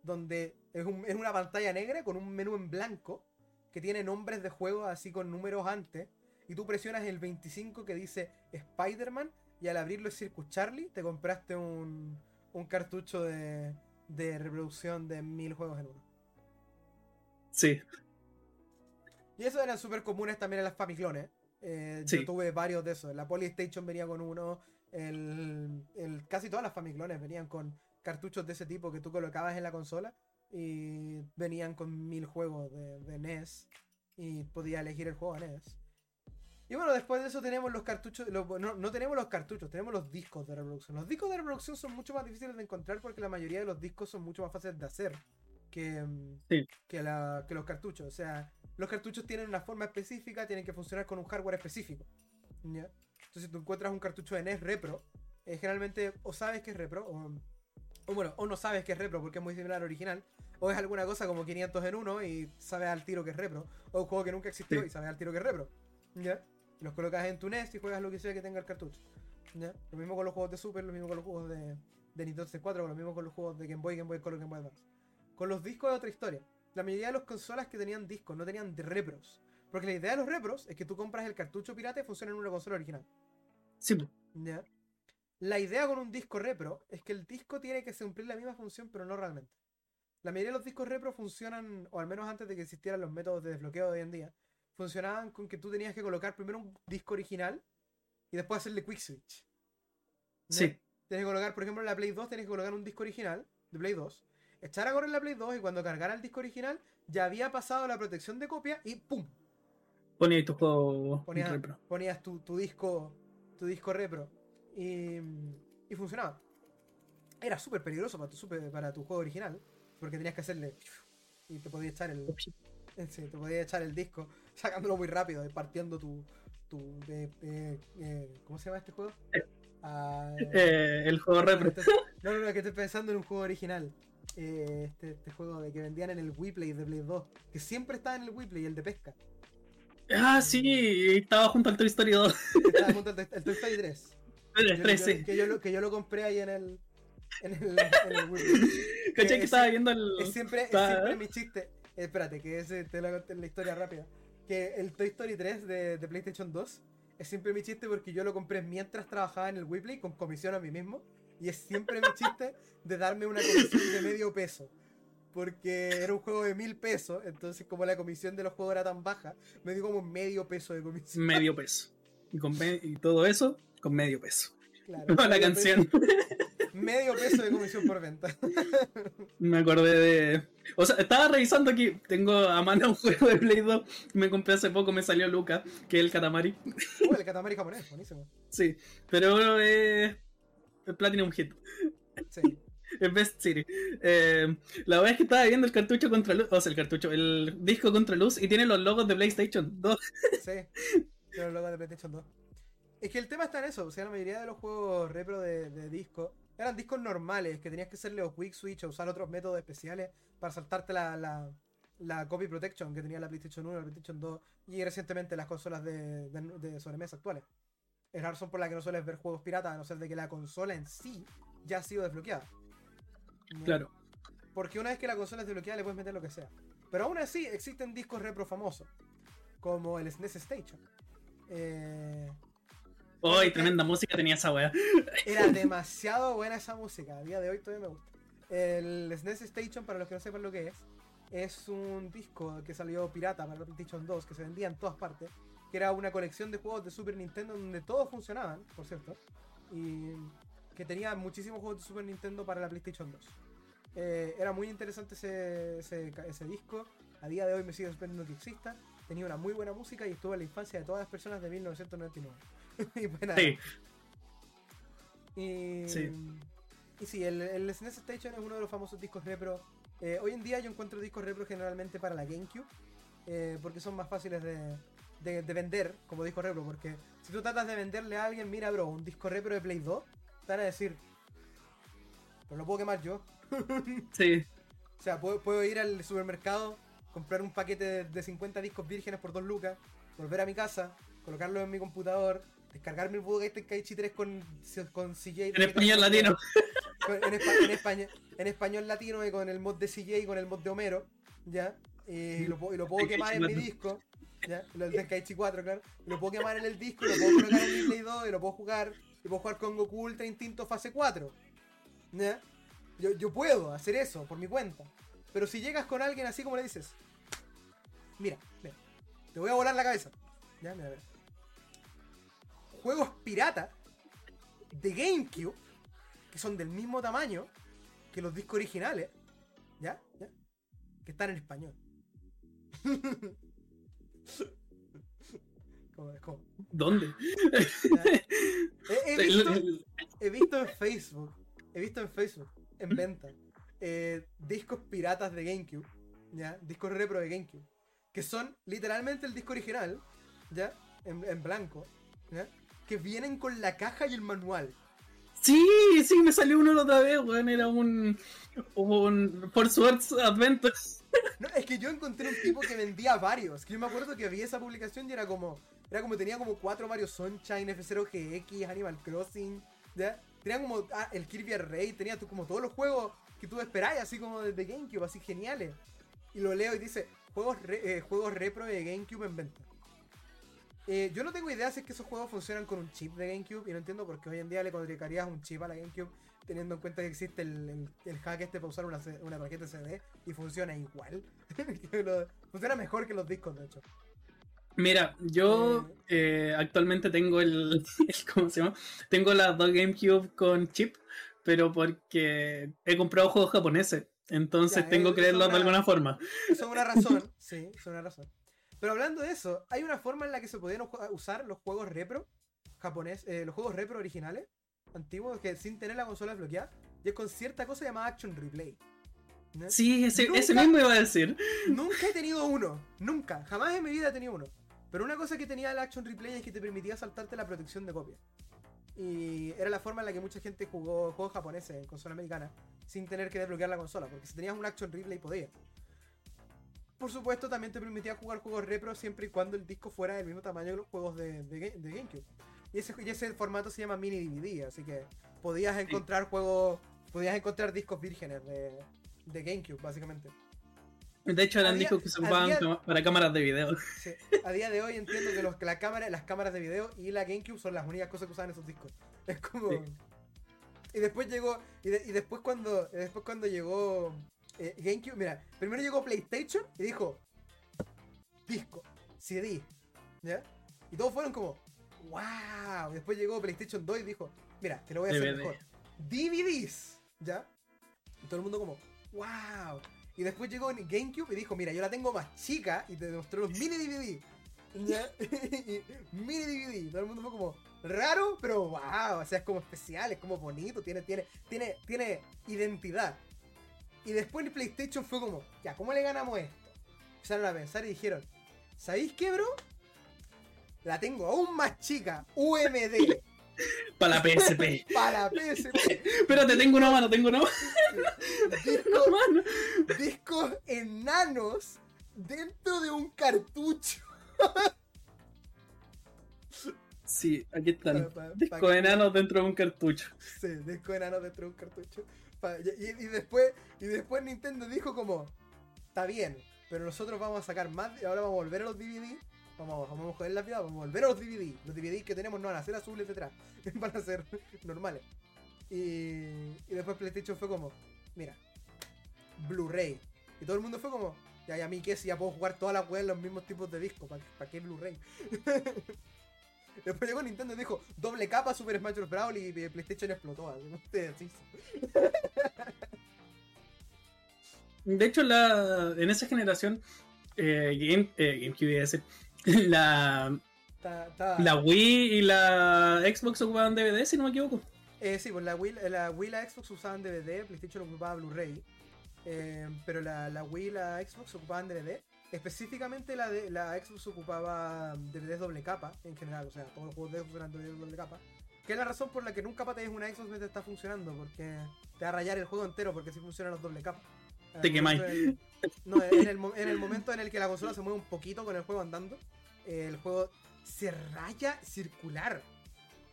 donde es, es una pantalla negra con un menú en blanco que tiene nombres de juegos así con números antes, y tú presionas el 25 que dice Spider-Man y al abrirlo y Circus Charlie, te compraste un, un cartucho de, de reproducción de mil juegos en uno. Sí. Y eso eran súper comunes también en las Famiclones. Eh, Yo tuve varios de esos. La Polystation venía con uno. El, el, casi todas las Famiclones venían con cartuchos de ese tipo que tú colocabas en la consola. Y venían con mil juegos de, de NES. Y podías elegir el juego de NES. Y bueno, después de eso tenemos los cartuchos. no, tenemos los cartuchos, tenemos los discos de reproducción. Los discos de reproducción son mucho más difíciles de encontrar porque la mayoría de los discos son mucho más fáciles de hacer que, que, los cartuchos. O sea, los cartuchos tienen una forma específica, tienen que funcionar con un hardware específico. Entonces, si tú encuentras un cartucho de NES Repro, eh, generalmente o sabes que es Repro, o, bueno, o no sabes que es Repro porque es muy similar al original, o es alguna cosa como 500 en uno y sabes al tiro que es Repro, o un juego que nunca existió y sabes al tiro que es Repro. ¿Ya? Los colocas en tu NES y juegas lo que sea que tenga el cartucho. Lo mismo con los juegos de Super, lo mismo con los juegos de, de Nintendo 64, con lo mismo con los juegos de Game Boy, Game Boy Color, Game Boy Advance. Con los discos es otra historia. La mayoría de las consolas que tenían discos no tenían repros. Porque la idea de los repros es que tú compras el cartucho pirata y funciona en una consola original. Sí. ¿Ya? La idea con un disco repro es que el disco tiene que cumplir la misma función, pero no realmente. La mayoría de los discos repro funcionan, o al menos antes de que existieran los métodos de desbloqueo de hoy en día, funcionaban con que tú tenías que colocar primero un disco original y después hacerle quick switch. Sí. Tienes que colocar, por ejemplo, en la Play 2 tienes que colocar un disco original de Play 2, echar a correr la Play 2 y cuando cargara el disco original ya había pasado la protección de copia y ¡pum! Ponías tu juego Ponías, repro. ponías tu, tu disco tu disco repro y, y funcionaba. Era súper peligroso para tu, super- para tu juego original porque tenías que hacerle y te podía echar el sí, te podía echar el disco sacándolo muy rápido y partiendo tu tu eh, eh, eh, ¿cómo se llama este juego? Ah, Eh, el juego repro. no, no, no, que estoy pensando en un juego original. Eh, este, este juego de que vendían en el Wii Play de Play 2. Que siempre estaba en el Wii Play, el de pesca. Ah, sí, estaba junto al Toy Story 2. Que estaba junto al Toy- el Toy Story 3. El Yo- 3, yo- sí. que, yo lo, que yo lo compré ahí en el. En el, en el. ¿Cachai que es- estaba viendo el. Es siempre, es siempre mi chiste. Eh, espérate, que ese te lo conté en la historia rápida. Que el Toy Story 3 de, de PlayStation 2 es siempre mi chiste porque yo lo compré mientras trabajaba en el Play con comisión a mí mismo. Y es siempre mi chiste de darme una comisión de medio peso. Porque era un juego de mil pesos, entonces como la comisión de los juegos era tan baja, me dio como medio peso de comisión. Medio peso. Y, con me- y todo eso con medio peso. Claro, la canción. peso- medio peso de comisión por venta. Me acordé de. O sea, estaba revisando aquí. Tengo a mano un juego de Play 2. Me compré hace poco, me salió Luca, que es el Katamari. Uy, el Katamari japonés, buenísimo. Sí, pero es. es Platinum Hit. Sí. Es Best City. Eh, la verdad es que estaba viendo el cartucho contra luz. O sea, el cartucho, el disco contra luz y tiene los logos de PlayStation 2. Sí, yo lo logo de PlayStation 2. Es que el tema está en eso, o sea, la mayoría de los juegos repro de, de disco eran discos normales, que tenías que hacerle o quick switch o usar otros métodos especiales para saltarte la, la, la copy protection que tenía la PlayStation 1, la PlayStation 2 y recientemente las consolas de, de, de sobremesa actuales. Es la razón por la que no sueles ver juegos piratas, a no ser de que la consola en sí ya ha sido desbloqueada. Claro. Porque una vez que la consola es desbloqueada le puedes meter lo que sea. Pero aún así existen discos repro famosos. Como el SNES Station. Eh, ¡Ay, tremenda música tenía esa weá! era demasiado buena esa música. A día de hoy todavía me gusta. El SNES Station, para los que no sepan lo que es, es un disco que salió pirata para la PlayStation 2, que se vendía en todas partes. Que era una colección de juegos de Super Nintendo donde todos funcionaban, por cierto. Y que tenía muchísimos juegos de Super Nintendo para la PlayStation 2. Eh, era muy interesante ese, ese, ese disco. A día de hoy me sigue sorprendiendo que exista. Tenía una muy buena música y estuvo en la infancia de todas las personas de 1999. y buena, Sí, y Sí. y sí, el, el SNES Station es uno de los famosos discos repro. Eh, hoy en día yo encuentro discos repro generalmente para la GameCube, eh, porque son más fáciles de, de- de vender como disco repro. Porque si tú tratas de venderle a alguien, mira, bro, un disco repro de Play 2, te van a decir, pero lo puedo quemar yo. sí. O sea, puedo, puedo ir al supermercado, comprar un paquete de, de 50 discos vírgenes por 2 lucas, volver a mi casa, colocarlo en mi computador, descargarme el Budokai Tenkaichi 3 con, con CJ. En español latino. Con- En, espa- en español, en español latino y con el mod de CJ y con el mod de Homero, ¿ya? Y lo, puedo- y lo puedo quemar en mi disco, ¿ya? El Tenkaichi 4, claro. Y lo puedo quemar en el disco, y lo puedo colocar en mi Play 2 y lo puedo jugar. Y puedo jugar con Goku Ultra Instinto fase 4, ¿ya? Yo, yo puedo hacer eso por mi cuenta. Pero si llegas con alguien así como le dices, mira, mira, te voy a volar la cabeza. Ya, mira, mira. Juegos pirata de GameCube que son del mismo tamaño que los discos originales, ¿ya? ¿Ya? Que están en español. ¿Cómo, cómo? ¿Dónde? He, he visto, he visto en Facebook, he visto en Facebook, en venta, eh, discos piratas de GameCube, ¿ya? Discos repro de GameCube, que son literalmente el disco original, ¿ya? En, en blanco, ¿ya? Que vienen con la caja y el manual. Sí, sí, me salió uno la otra vez, weón. Era un. Un. Force Wars Adventures. No, es que yo encontré un tipo que vendía varios. Que yo me acuerdo que vi esa publicación y era como. Era como tenía como cuatro Mario Sunshine, F0 GX, Animal Crossing. ¿ya? Tenía como ah, el Kirby Rey, tenía tú como todos los juegos que tú esperáis, así como desde GameCube, así geniales. Y lo leo y dice, juegos, eh, juegos repro de GameCube en venta. Eh, yo no tengo idea si es que esos juegos funcionan con un chip de GameCube y no entiendo por qué hoy en día le colocarías un chip a la GameCube teniendo en cuenta que existe el, hack este para usar una, una tarjeta CD y funciona igual. funciona mejor que los discos, de hecho. Mira, yo eh, actualmente tengo el, ¿Cómo se llama? Tengo las dos GameCube con chip, pero porque he comprado juegos japoneses. Entonces tengo que leerlos de alguna forma. Eso es una razón, sí, es una razón. Pero hablando de eso, hay una forma en la que se podían usar los juegos repro japonés, eh, los juegos repro originales, antiguos, que sin tener la consola bloqueada, y es con cierta cosa llamada Action Replay. Sí, ese, mismo iba a decir. Nunca he tenido uno, nunca, jamás en mi vida he tenido uno. Pero una cosa que tenía el Action Replay es que te permitía saltarte la protección de copia. Y era la forma en la que mucha gente jugó juegos japoneses en consola americana sin tener que desbloquear la consola, porque si tenías un Action Replay podía. Por supuesto, también te permitía jugar juegos repro siempre y cuando el disco fuera del mismo tamaño que los juegos de, GameCube. Y ese, ese, formato se llama mini DVD, así que podías encontrar juegos, podías encontrar discos vírgenes de, GameCube, básicamente. De hecho, eran discos que se ocupaban para cámaras de video. A día de hoy entiendo que los, la cámara, las cámaras de video y la GameCube son las únicas cosas que usaban esos discos. Es como. Y después llegó. Y, y, después cuando. Después cuando llegó eh, GameCube, mira, primero llegó PlayStation y dijo, disco, CD, ¿ya? Y todos fueron como, wow. Después llegó PlayStation 2 y dijo, mira, te lo voy a hacer mejor. DVDs, ¿ya? Y todo el mundo como, wow. Y después llegó GameCube y dijo, mira, yo la tengo más chica y te demostró los mini DVD. ¿Ya? mini DVD. Todo el mundo fue como raro, pero wow. O sea, es como especial, es como bonito, tiene, tiene, tiene, tiene identidad. Y después el PlayStation fue como, ya, ¿cómo le ganamos esto? Empezaron a pensar y dijeron, ¿sabéis qué, bro? La tengo aún más chica, UMD. Para la PSP. Para la PSP. Espérate, tengo una mano, tengo una mano. Discos, discos enanos dentro de un cartucho. Sí, aquí están. discos enanos dentro de un cartucho. Sí, discos enanos dentro de un cartucho. Y, después, y después Nintendo dijo como, está bien, pero nosotros vamos a sacar más, y ahora vamos a volver a los DVD, vamos, vamos a joder la vida, vamos a volver a los DVD. Los DVD que tenemos no van a ser azules detrás, van a ser normales. Y, y después PlayStation fue como, mira, Blu-ray. Y todo el mundo fue como, ya, y a mí qué, si ya puedo jugar todas las weas en los mismos tipos de discos, ¿para qué Blu-ray? Después llegó Nintendo y dijo, doble capa, Super Smash Bros. Brawl y PlayStation explotó. De hecho, la, en esa generación, eh, Game, eh, GameCube la, la Wii y la Xbox ocupaban DVD, si no me equivoco. Eh, sí, pues la Wii, la Wii y la Xbox usaban DVD, PlayStation ocupaba Blu-ray. Eh, pero la, la Wii y la Xbox ocupaban DVD. Específicamente la de la Xbox ocupaba DVDs doble capa en general, o sea, todos los juegos de Xbox eran DVDs doble capa. Que es la razón por la que nunca patees una Xbox mientras está funcionando, porque te va a rayar el juego entero porque si funcionan los doble capa. Te quemáis. No, en el, en el, momento en el que la consola se mueve un poquito con el juego andando, el juego se raya circular.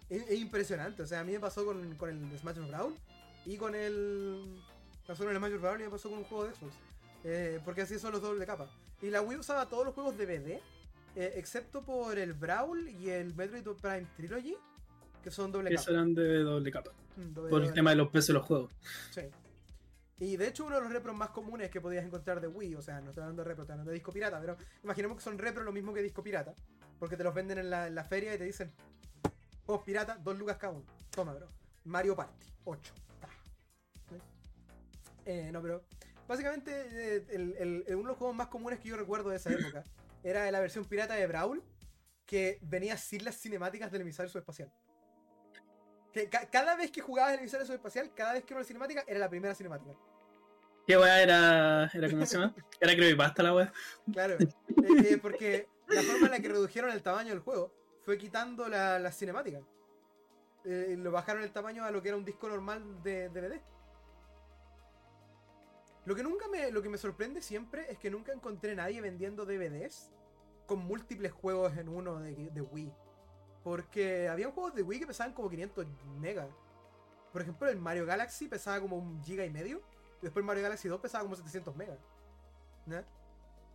Es, impresionante, o sea, a mí me pasó con, con el Smash Bros. y con el. Pasó con el Smash Bros. y me pasó con un juego de Xbox. Eh, porque así son los doble capa. Y la Wii usaba todos los juegos DVD, eh, excepto por el Brawl y el Metroid Prime Trilogy, que son doble capa. eran de doble capa. Mm, por el tema de los pesos de los juegos. Sí. Y de hecho uno de los repros más comunes que podías encontrar de Wii, o sea, no estoy hablando de repro, estoy hablando de disco pirata, pero imaginemos que son repros lo mismo que disco pirata, porque te los venden en la, feria y te dicen, juegos pirata, dos lucas cada uno. Toma, bro. Mario Party, 8. Eh, no, pero Básicamente, eh, el, uno de los juegos más comunes que yo recuerdo de esa época era la versión pirata de Brawl, que venía sin las cinemáticas del emisario subespacial. Que cada vez que jugabas el emisario subespacial, cada vez que era una cinemática, era la primera cinemática. ¿Qué weá era, era cómo se llama? Era creepypasta la weá. Claro, eh, eh, porque la forma en la que redujeron el tamaño del juego fue quitando las la cinemáticas. lo bajaron el tamaño a lo que era un disco normal de DVD. Lo que nunca me, lo que me sorprende siempre es que nunca encontré nadie vendiendo DVDs con múltiples juegos en uno de, Wii. Porque había juegos de Wii que pesaban como 500 megas. Por ejemplo, el Mario Galaxy pesaba como un giga y medio. Y después el Mario Galaxy 2 pesaba como 700 megas.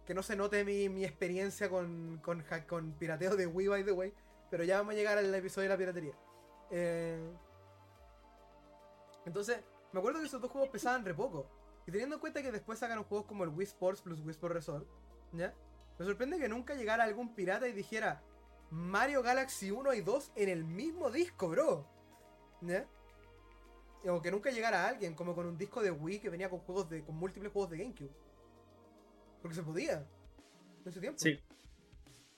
Que no se note mi, experiencia con, con, con, pirateo de Wii, by the way. Pero ya vamos a llegar al episodio de la piratería. Eh, entonces, me acuerdo que esos dos juegos pesaban re poco. Y teniendo en cuenta que después sacaron juegos como el Wii Sports plus Wii Sports Resort, ¿ya? Me sorprende que nunca llegara algún pirata y dijera Mario Galaxy 1 y 2 en el mismo disco, bro. ¿Ya? O que nunca llegara alguien como con un disco de Wii que venía con juegos de. con múltiples juegos de GameCube. Porque se podía. En ese tiempo. Sí.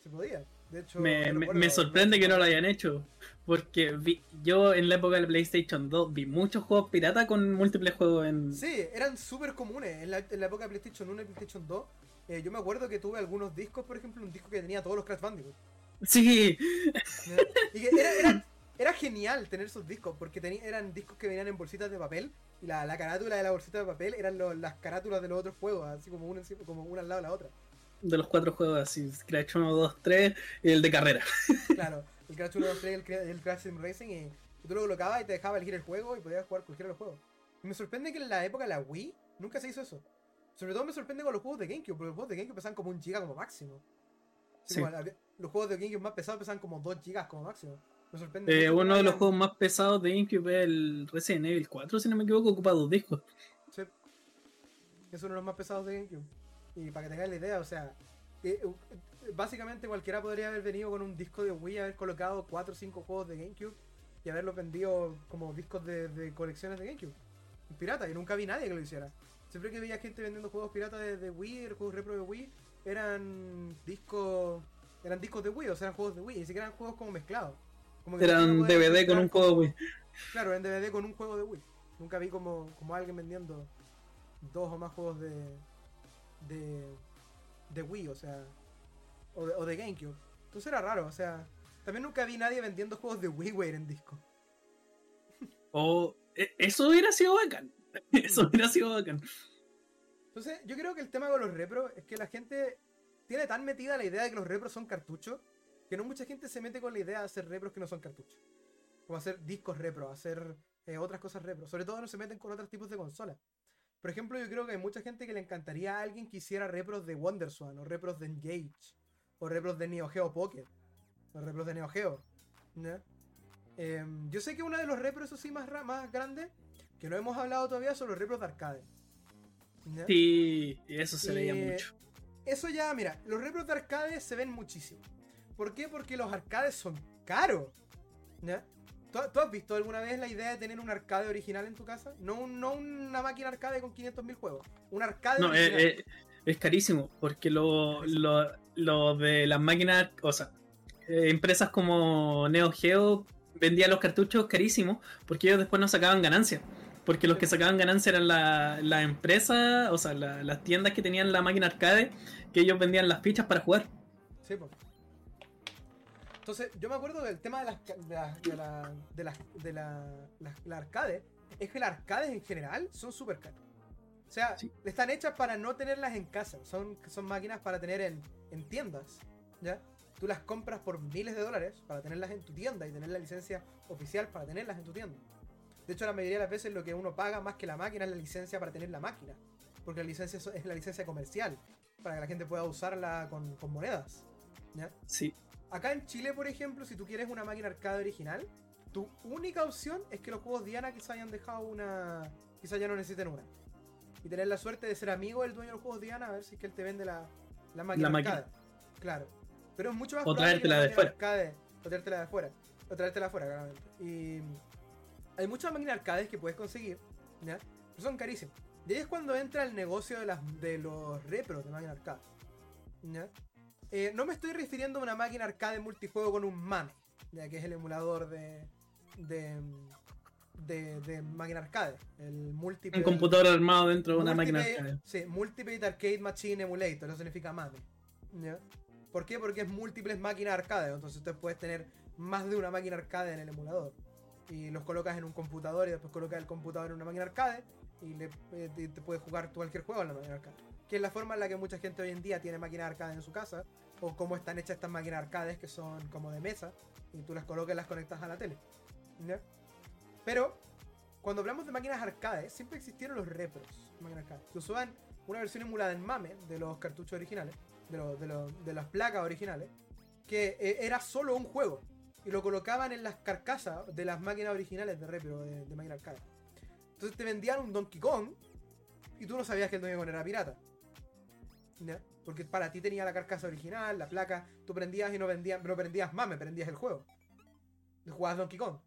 Se podía. De hecho, me, sorprende que no lo hayan hecho. Porque yo en la época del PlayStation 2 vi muchos juegos pirata con múltiples juegos en. Sí, eran súper comunes. En la, época de PlayStation 1 y PlayStation 2, eh, yo me acuerdo que tuve algunos discos, por ejemplo, un disco que tenía todos los Crash Bandicoot. Sí. Y que era, era, genial tener esos discos, porque eran discos que venían en bolsitas de papel. Y la, carátula de la bolsita de papel eran las carátulas de los otros juegos, así como una, como una al lado de la otra de los cuatro juegos así, Crash 1, 2, 3 y el de carrera. Claro, el Crash 1, 2, 3 y el, Crash Sim Racing y, tú lo colocabas y te dejaba elegir el juego y podías jugar cualquiera de los juegos. Y me sorprende que en la época de la Wii nunca se hizo eso. Sobre todo me sorprende con los juegos de GameCube, porque los juegos de GameCube pesan como un giga como máximo. Sí, los juegos de GameCube más pesados pesan como 2 gigas como máximo. Me sorprende. Eh, uno de los juegos más pesados de GameCube es el Resident Evil 4, si no me equivoco, ocupa dos discos. Sí. Es uno de los más pesados de GameCube. Y para que tengáis la idea, o sea, eh, básicamente cualquiera podría haber venido con un disco de Wii, haber colocado 4 o 5 juegos de GameCube y haberlos vendido como discos de, colecciones de GameCube. Pirata, y nunca vi nadie que lo hiciera. Siempre que veía gente vendiendo juegos piratas de, Wii, juegos repro de Wii, eran discos eran discos de Wii, o sea, eran juegos de Wii, ni siquiera eran juegos como mezclados. Como eran DVD con un juego de Wii. Claro, eran DVD con un juego de Wii. Nunca vi como, como alguien vendiendo dos o más juegos de, de de Wii, o sea, o de, GameCube. Entonces era raro, o sea, también nunca vi nadie vendiendo juegos de WiiWare en disco. O e, eso hubiera sido bacán. Eso hubiera sido bacán. Entonces, yo creo que el tema con los repros es que la gente tiene tan metida la idea de que los repros son cartuchos que no mucha gente se mete con la idea de hacer repros que no son cartuchos. Como hacer discos repro, hacer eh, otras cosas repro. Sobre todo no se meten con otros tipos de consolas. Por ejemplo, yo creo que hay mucha gente que le encantaría a alguien que hiciera repros de WonderSwan, o repros de Engage, o repros de Neo Geo Pocket, o repros de Neo Geo. Em, yo sé que uno de los repros, eso sí, más, más grandes, que no hemos hablado todavía, son los repros de arcade. Sí, eso se veía mucho. Eso ya, mira, los repros de arcade se ven muchísimo. ¿Por qué? Porque los arcades son caros. ¿ya? ¿Tú, has visto alguna vez la idea de tener un arcade original en tu casa? No, no una máquina arcade con 500.000 juegos. Un arcade no, original. Eh, eh, es carísimo, porque lo, lo, de las máquinas, o sea, eh, empresas como Neo Geo vendían los cartuchos carísimos porque ellos después no sacaban ganancias. Porque los que sacaban ganancia eran las la empresas, o sea, las tiendas que tenían la máquina arcade, que ellos vendían las fichas para jugar. Sí, pues. Entonces, yo me acuerdo del tema de las de la, de la, de la, arcade, es que las arcades en general son súper caras. O sea, están hechas para no tenerlas en casa, son, son máquinas para tener en, en tiendas, ¿ya? Tú las compras por miles de dólares para tenerlas en tu tienda y tener la licencia oficial para tenerlas en tu tienda. De hecho, la mayoría de las veces lo que uno paga más que la máquina es la licencia para tener la máquina. Porque la licencia es la licencia comercial, para que la gente pueda usarla con, con monedas. ¿Ya? Sí. Acá en Chile, por ejemplo, si tú quieres una máquina arcade original, tu única opción es que los juegos Diana quizá hayan dejado una. quizá ya no necesiten una. Y tener la suerte de ser amigo del dueño de los juegos Diana, a ver si es que él te vende la, la máquina arcade. Claro. Pero es mucho más o traértela de fuera. Arcade, o traértela de fuera. O traértela de fuera, claramente. Y hay muchas máquinas arcades que puedes conseguir, ¿ya? Pero son carísimas. Y ahí es cuando entra el negocio de, las, de los repros de máquina arcade. ¿ya? Eh, no me estoy refiriendo a una máquina arcade multijuego con un MAME, ya que es el emulador de, de, de, máquina arcade. El multiple, un computador armado dentro de una máquina arcade. Sí, Multiple Arcade Machine Emulator, eso significa MAME. ¿Por qué? Porque es múltiples máquinas arcade, entonces usted puedes tener más de una máquina arcade en el emulador. Y los colocas en un computador y después colocas el computador en una máquina arcade y le, eh, te puedes jugar cualquier juego en la máquina arcade que es la forma en la que mucha gente hoy en día tiene máquinas arcade en su casa, o cómo están hechas estas máquinas arcades que son como de mesa, y tú las colocas y las conectas a la tele. Pero cuando hablamos de máquinas arcade, siempre existieron los repros. Que usaban una versión emulada en MAME de los cartuchos originales, de, de, las placas originales, que eh, era solo un juego. Y lo colocaban en las carcasas de las máquinas originales de repro de, de máquina arcade. Entonces te vendían un Donkey Kong y tú no sabías que el Donkey Kong era pirata. Porque para ti tenía la carcasa original, la placa, tú prendías y no vendías, no prendías MAME, prendías el juego. Y jugabas Donkey Kong.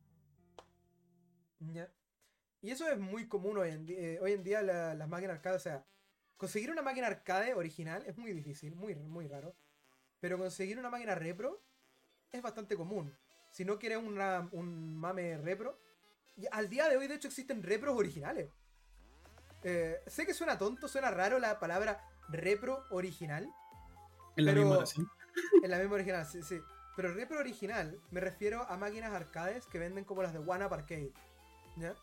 Y eso es muy común hoy en. Eh, hoy en día las máquinas arcade, o sea, conseguir una máquina arcade original es muy difícil, muy, muy raro. Pero conseguir una máquina repro es bastante común. Si no quieres un mame repro, al día de hoy de hecho existen repros originales. Eh, sé que suena tonto, suena raro la palabra repro original. En la misma oración. En la misma original, sí, sí. Pero repro original me refiero a máquinas arcades que venden como las de One Up Arcade. ¿Ya?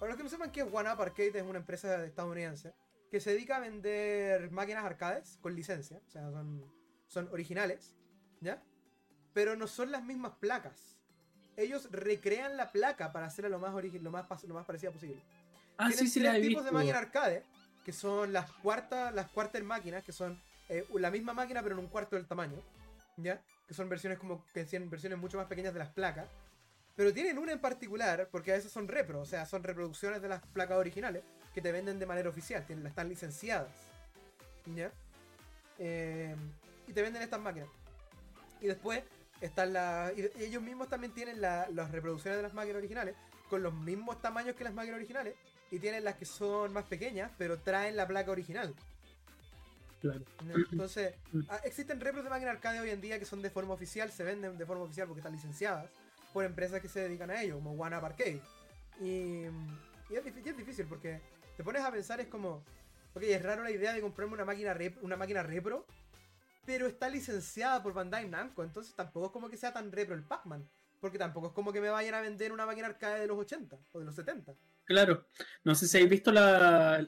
Para los que no sepan qué es One Up Arcade, es una empresa estadounidense que se dedica a vender máquinas arcades con licencia. O sea, son, son originales. ¿Ya? Pero no son las mismas placas. Ellos recrean la placa para hacerla lo más, lo más, lo más parecida posible. Ah, Tienen sí, sí, tres tipos de máquinas arcade, que son las cuartas, las cuartas máquinas, que son eh, la misma máquina pero en un cuarto del tamaño. ¿Ya? Que son versiones como que versiones mucho más pequeñas de las placas. Pero tienen una en particular, porque a veces son repro, o sea, son reproducciones de las placas originales que te venden de manera oficial, tienen, están licenciadas. ¿Ya? Eh, y te venden estas máquinas. Y después están las. Y ellos mismos también tienen las reproducciones de las máquinas originales, con los mismos tamaños que las máquinas originales, y tienen las que son más pequeñas, pero traen la placa original. Entonces, ah, existen repros de máquinas arcade hoy en día que son de forma oficial, se venden de forma oficial porque están licenciadas por empresas que se dedican a ello, como One Up Arcade. Y, es, difícil, porque te pones a pensar, es como, ok, es raro la idea de comprarme una máquina, una máquina repro, pero está licenciada por Bandai Namco, entonces tampoco es como que sea tan repro el Pac-Man. Porque tampoco es como que me vayan a vender una máquina arcade de los 80 o de los 70. Claro, no sé si habéis visto la,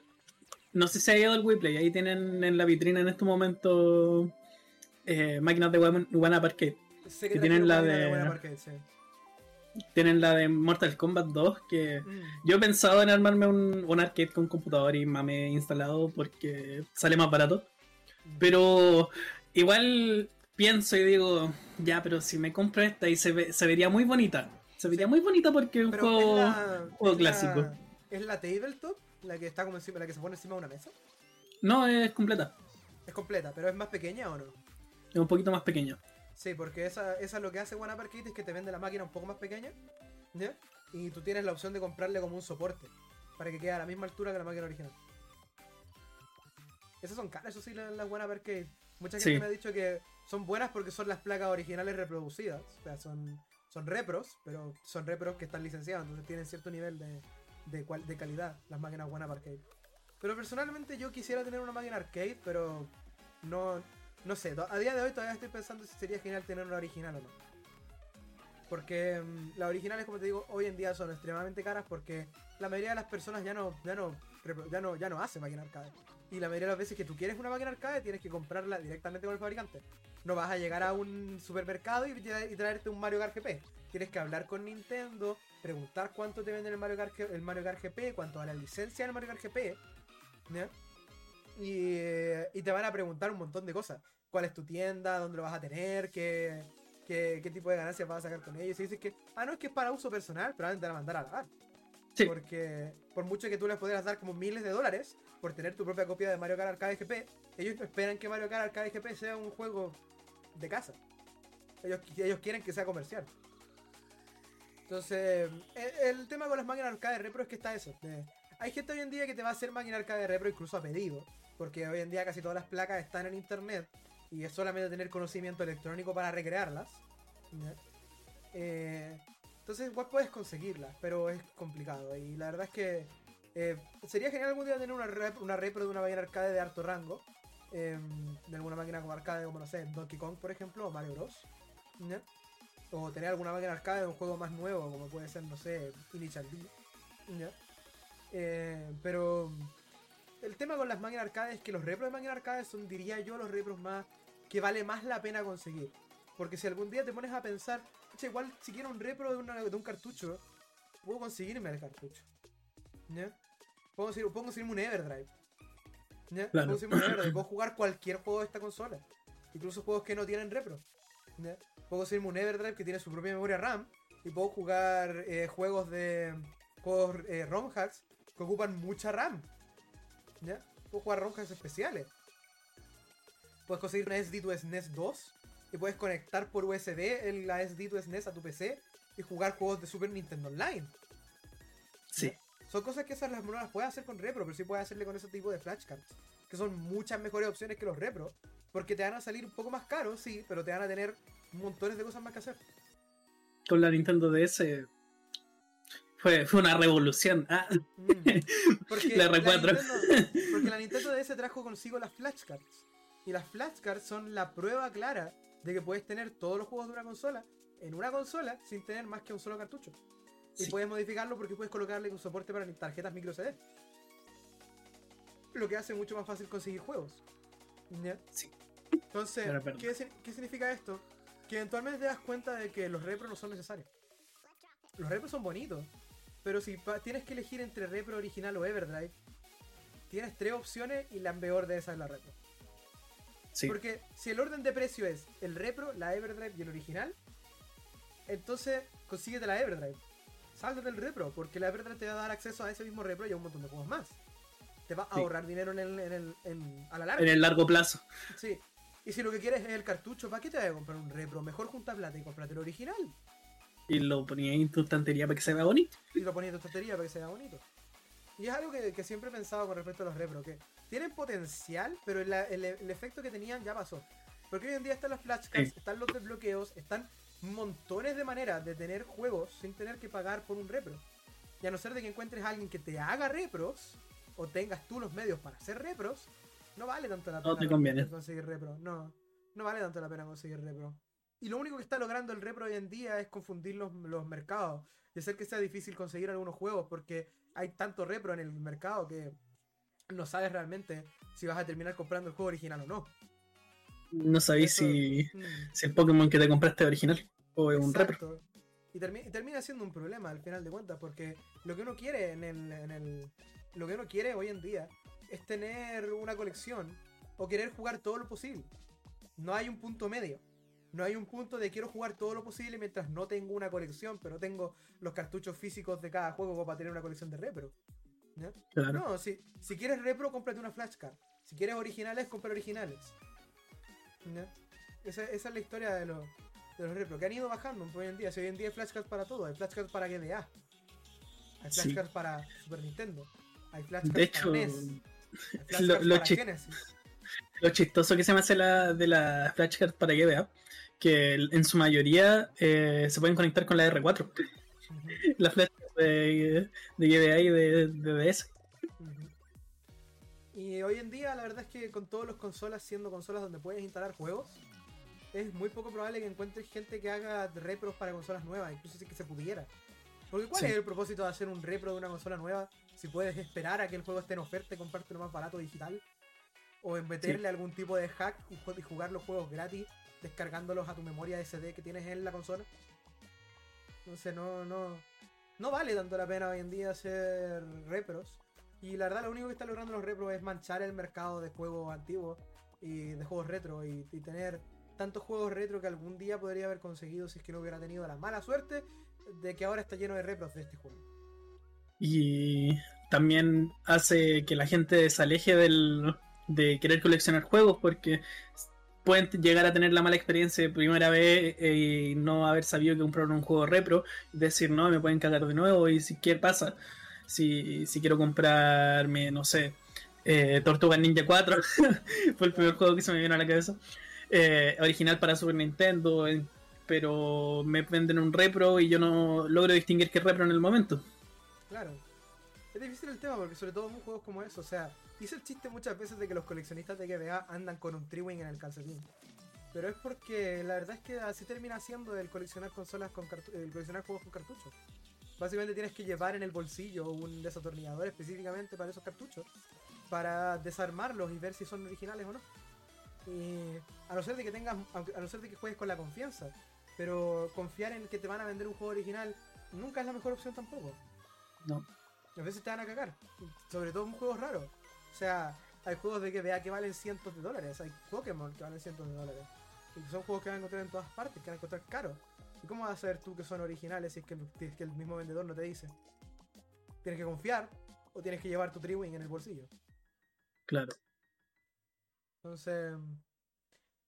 no sé si ha ido el WePlay, ahí tienen en la vitrina en este momento eh, máquinas de One, One Arcade. que, tienen la de. Tienen la de Mortal Kombat 2, que mm. yo he pensado en armarme un, arcade con computador y mame instalado porque sale más barato. Mm. Pero igual pienso y digo, ya, pero si me compro esta y se, vería muy bonita. Se vería muy bonita porque es un juego, clásico. ¿Es la tabletop? La que está como encima, la que se pone encima de una mesa. No, es completa. Es completa, pero es más pequeña o no? Es un poquito más pequeña. Sí, porque esa, esa es lo que hace One Kit es que te vende la máquina un poco más pequeña. ¿ya? Y tú tienes la opción de comprarle como un soporte. Para que quede a la misma altura que la máquina original. Esas son caras, eso sí, las, las One Kit. Mucha gente me ha dicho que son buenas porque son las placas originales reproducidas. O sea, son, son repros, pero son repros que están licenciados, entonces tienen cierto nivel de, de, de calidad las máquinas One Arcade. Pero personalmente yo quisiera tener una máquina arcade, pero no, no sé. A día de hoy todavía estoy pensando si sería genial tener una original o no. Porque mm, las originales, como te digo, hoy en día son extremadamente caras porque la mayoría de las personas ya no, ya no, ya no, ya no hace máquina arcade. Y la mayoría de las veces que tú quieres una máquina arcade tienes que comprarla directamente con el fabricante. No vas a llegar a un supermercado y, y traerte un Mario Kart GP. Tienes que hablar con Nintendo, preguntar cuánto te venden el Mario Kart, el Mario Kart GP, cuánto vale la licencia del Mario Kart GP, Y, y, te van a preguntar un montón de cosas. ¿Cuál es tu tienda? ¿Dónde lo vas a tener? ¿Qué, qué, qué tipo de ganancias vas a sacar con ellos? Y dices que, ah, no, es que es para uso personal, pero te van a mandar a lavar. Sí. Porque por mucho que tú les pudieras dar como miles de dólares por tener tu propia copia de Mario Kart Arcade GP, ellos esperan que Mario Kart Arcade GP sea un juego de casa. Ellos, ellos quieren que sea comercial. Entonces, el, tema con las máquinas arcade de repro es que está eso. hay gente hoy en día que te va a hacer máquina arcade de repro incluso a pedido. Porque hoy en día casi todas las placas están en internet. Y es solamente tener conocimiento electrónico para recrearlas. Eh, entonces igual puedes conseguirlas, pero es complicado. Y la verdad es que eh, sería genial algún día tener una, una repro de una máquina arcade de alto rango. Em, de alguna máquina como arcade como no sé, Donkey Kong por ejemplo, o Mario Bros. O tener alguna máquina arcade de un juego más nuevo, como puede ser, no sé, Initial D. Eh, pero el tema con las máquinas arcade es que los repros de máquinas arcade son, diría yo, los repros más que vale más la pena conseguir. Porque si algún día te pones a pensar, igual si quiero un repro de, un cartucho, puedo conseguirme el cartucho. ¿Ya? Puedo conseguirme un Everdrive. ¿Ya? Puedo un Everdrive. Puedo jugar cualquier juego de esta consola. Incluso juegos que no tienen repro. ¿Ya? Puedo conseguirme un Everdrive que tiene su propia memoria RAM. Y puedo jugar eh, juegos de. juegos eh, ROM hacks que ocupan mucha RAM. ¿Ya? Puedo jugar ROM hacks especiales. Puedes conseguir una SD to SNES 2 y puedes conectar por USB la SD to SNES a tu PC y jugar juegos de Super Nintendo Online. Sí. Son cosas que esas las, no las puedes hacer con Repro, pero sí puedes hacerle con ese tipo de flashcards. Que son muchas mejores opciones que los Repro. Porque te van a salir un poco más caros, sí, pero te van a tener montones de cosas más que hacer. Con la Nintendo DS fue, fue una revolución. Ah. Mm. Porque la R4. porque la Nintendo DS trajo consigo las flashcards. Y las flashcards son la prueba clara de que puedes tener todos los juegos de una consola en una consola sin tener más que un solo cartucho. Y puedes modificarlo porque puedes colocarle un soporte para tarjetas micro CD. Lo que hace mucho más fácil conseguir juegos. Sí. Entonces, ¿qué, significa esto? Que eventualmente te das cuenta de que los repros no son necesarios. Los repros son bonitos, pero si tienes que elegir entre repro original o Everdrive, tienes tres opciones y la peor de esas es la repro. Porque si el orden de precio es el repro, la Everdrive y el original, entonces consíguete la Everdrive. Sáltate del repro, porque la Everdrive te va a dar acceso a ese mismo repro y a un montón de juegos más. Te va a ahorrar dinero en el, en el, en, a la larga. En el largo plazo. Sí. Y si lo que quieres es el cartucho, ¿para qué te vas a comprar un repro? Mejor junta plata y comprate el original. Y lo ponías en tu estantería para que se vea bonito. Y lo ponías en tu estantería para que se vea bonito. Y es algo que, siempre he pensado con respecto a los repro, que tienen potencial, pero el, efecto que tenían ya pasó. Porque hoy en día están las flashcards, están los desbloqueos, están montones de maneras de tener juegos sin tener que pagar por un repro. Y a no ser de que encuentres a alguien que te haga repros, o tengas tú los medios para hacer repros, no vale tanto la pena conseguir repro. No, no vale tanto la pena conseguir repro. Y lo único que está logrando el repro hoy en día es confundir los, los mercados y hacer que sea difícil conseguir algunos juegos porque hay tanto repro en el mercado que no sabes realmente si vas a terminar comprando el juego original o no. No sabéis si, mm. si, el Pokémon que te compraste es original o es un repro. Y, termina siendo un problema al final de cuentas, porque lo que uno quiere en el, en el. Lo que uno quiere hoy en día es tener una colección o querer jugar todo lo posible. No hay un punto medio. No hay un punto de quiero jugar todo lo posible mientras no tengo una colección, pero tengo los cartuchos físicos de cada juego para tener una colección de repro. No, si, si quieres repro, cómprate una flashcard. Si quieres originales, compra originales. Esa, es la historia de los, de los repro, que han ido bajando hoy en día. Si hoy en día hay flashcards para todo, hay flashcards para GBA, hay flashcards para Super Nintendo, hay flashcards para NES, hay lo, lo, lo chistoso que se me hace la, de la flashcard para GBA, que en su mayoría eh, se pueden conectar con la R4. La flashcard de, de, GBA y de, de DS. Y hoy en día la verdad es que con todas las consolas siendo consolas donde puedes instalar juegos, es muy poco probable que encuentres gente que haga repros para consolas nuevas, incluso si que se pudiera. Porque ¿cuál es el propósito de hacer un repro de una consola nueva si puedes esperar a que el juego esté en oferta y comprarte lo más barato digital? O en meterle algún tipo de hack y jugar los juegos gratis descargándolos a tu memoria SD que tienes en la consola. Entonces no, no, no vale tanto la pena hoy en día hacer repros. Y la verdad lo único que está logrando los repros es manchar el mercado de juegos antiguos y de juegos retro y, tener tantos juegos retro que algún día podría haber conseguido si es que no hubiera tenido la mala suerte de que ahora está lleno de repros de este juego. Y también hace que la gente se aleje del, de querer coleccionar juegos porque pueden llegar a tener la mala experiencia de primera vez eh, y no haber sabido que compraron un juego repro decir no, me pueden cagar de nuevo y si qué pasa si, si quiero comprarme, no sé, eh, Tortuga Ninja 4 fue el primer juego que se me vino a la cabeza eh, original para Super Nintendo pero me venden un repro y yo no logro distinguir qué repro en el momento claro es difícil el tema porque sobre todo en juegos como eso, o sea, hice el chiste muchas veces de que los coleccionistas de GBA andan con un Triwing en el calcetín. Pero es porque la verdad es que así termina siendo el coleccionar consolas con el coleccionar juegos con cartuchos. Básicamente tienes que llevar en el bolsillo un desatornillador específicamente para esos cartuchos para desarmarlos y ver si son originales o no. Y a no ser de que tengas, a no ser de que juegues con la confianza, pero confiar en que te van a vender un juego original nunca es la mejor opción tampoco. No. A veces te van a cagar. Sobre todo en juegos raros. O sea, hay juegos de GBA que valen cientos de dólares. Hay Pokémon que valen cientos de dólares. Y son juegos que van a encontrar en todas partes, que van a encontrar caros. ¿Y cómo vas a saber tú que son originales si es que, que el mismo vendedor no te dice? Tienes que confiar o tienes que llevar tu Triwing en el bolsillo. Claro. Entonces.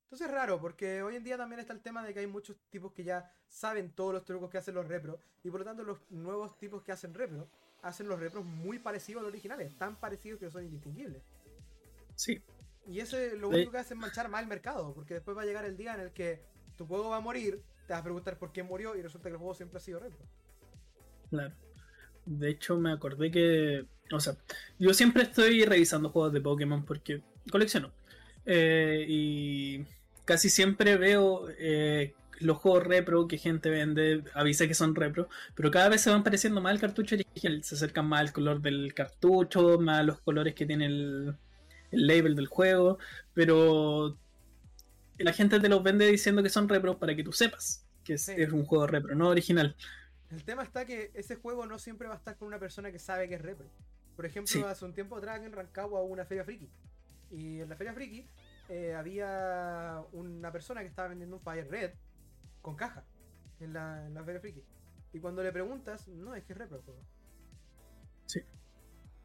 Entonces es raro, porque hoy en día también está el tema de que hay muchos tipos que ya saben todos los trucos que hacen los repros, y por lo tanto los nuevos tipos que hacen repro hacen los repros muy parecidos a los originales, tan parecidos que son indistinguibles. Sí. Y eso es lo único que hace es manchar más el mercado, porque después va a llegar el día en el que tu juego va a morir, te vas a preguntar por qué murió y resulta que el juego siempre ha sido repro. Claro. De hecho, me acordé que. O sea, yo siempre estoy revisando juegos de Pokémon porque colecciono. Eh, y casi siempre veo eh, los juegos repro que gente vende, avisa que son repro, pero cada vez se van pareciendo más al cartucho original. Se acercan más al color del cartucho, más a los colores que tiene el, el label del juego, pero la gente te los vende diciendo que son repro para que tú sepas que es, un juego repro, no original. El tema está que ese juego no siempre va a estar con una persona que sabe que es repro. Por ejemplo, hace un tiempo atrás en Rancagua hubo una feria friki. Y en la feria friki eh, había una persona que estaba vendiendo un Fire Red con caja en la, en la feria friki. Y cuando le preguntas, no, es que es repro el juego. Sí.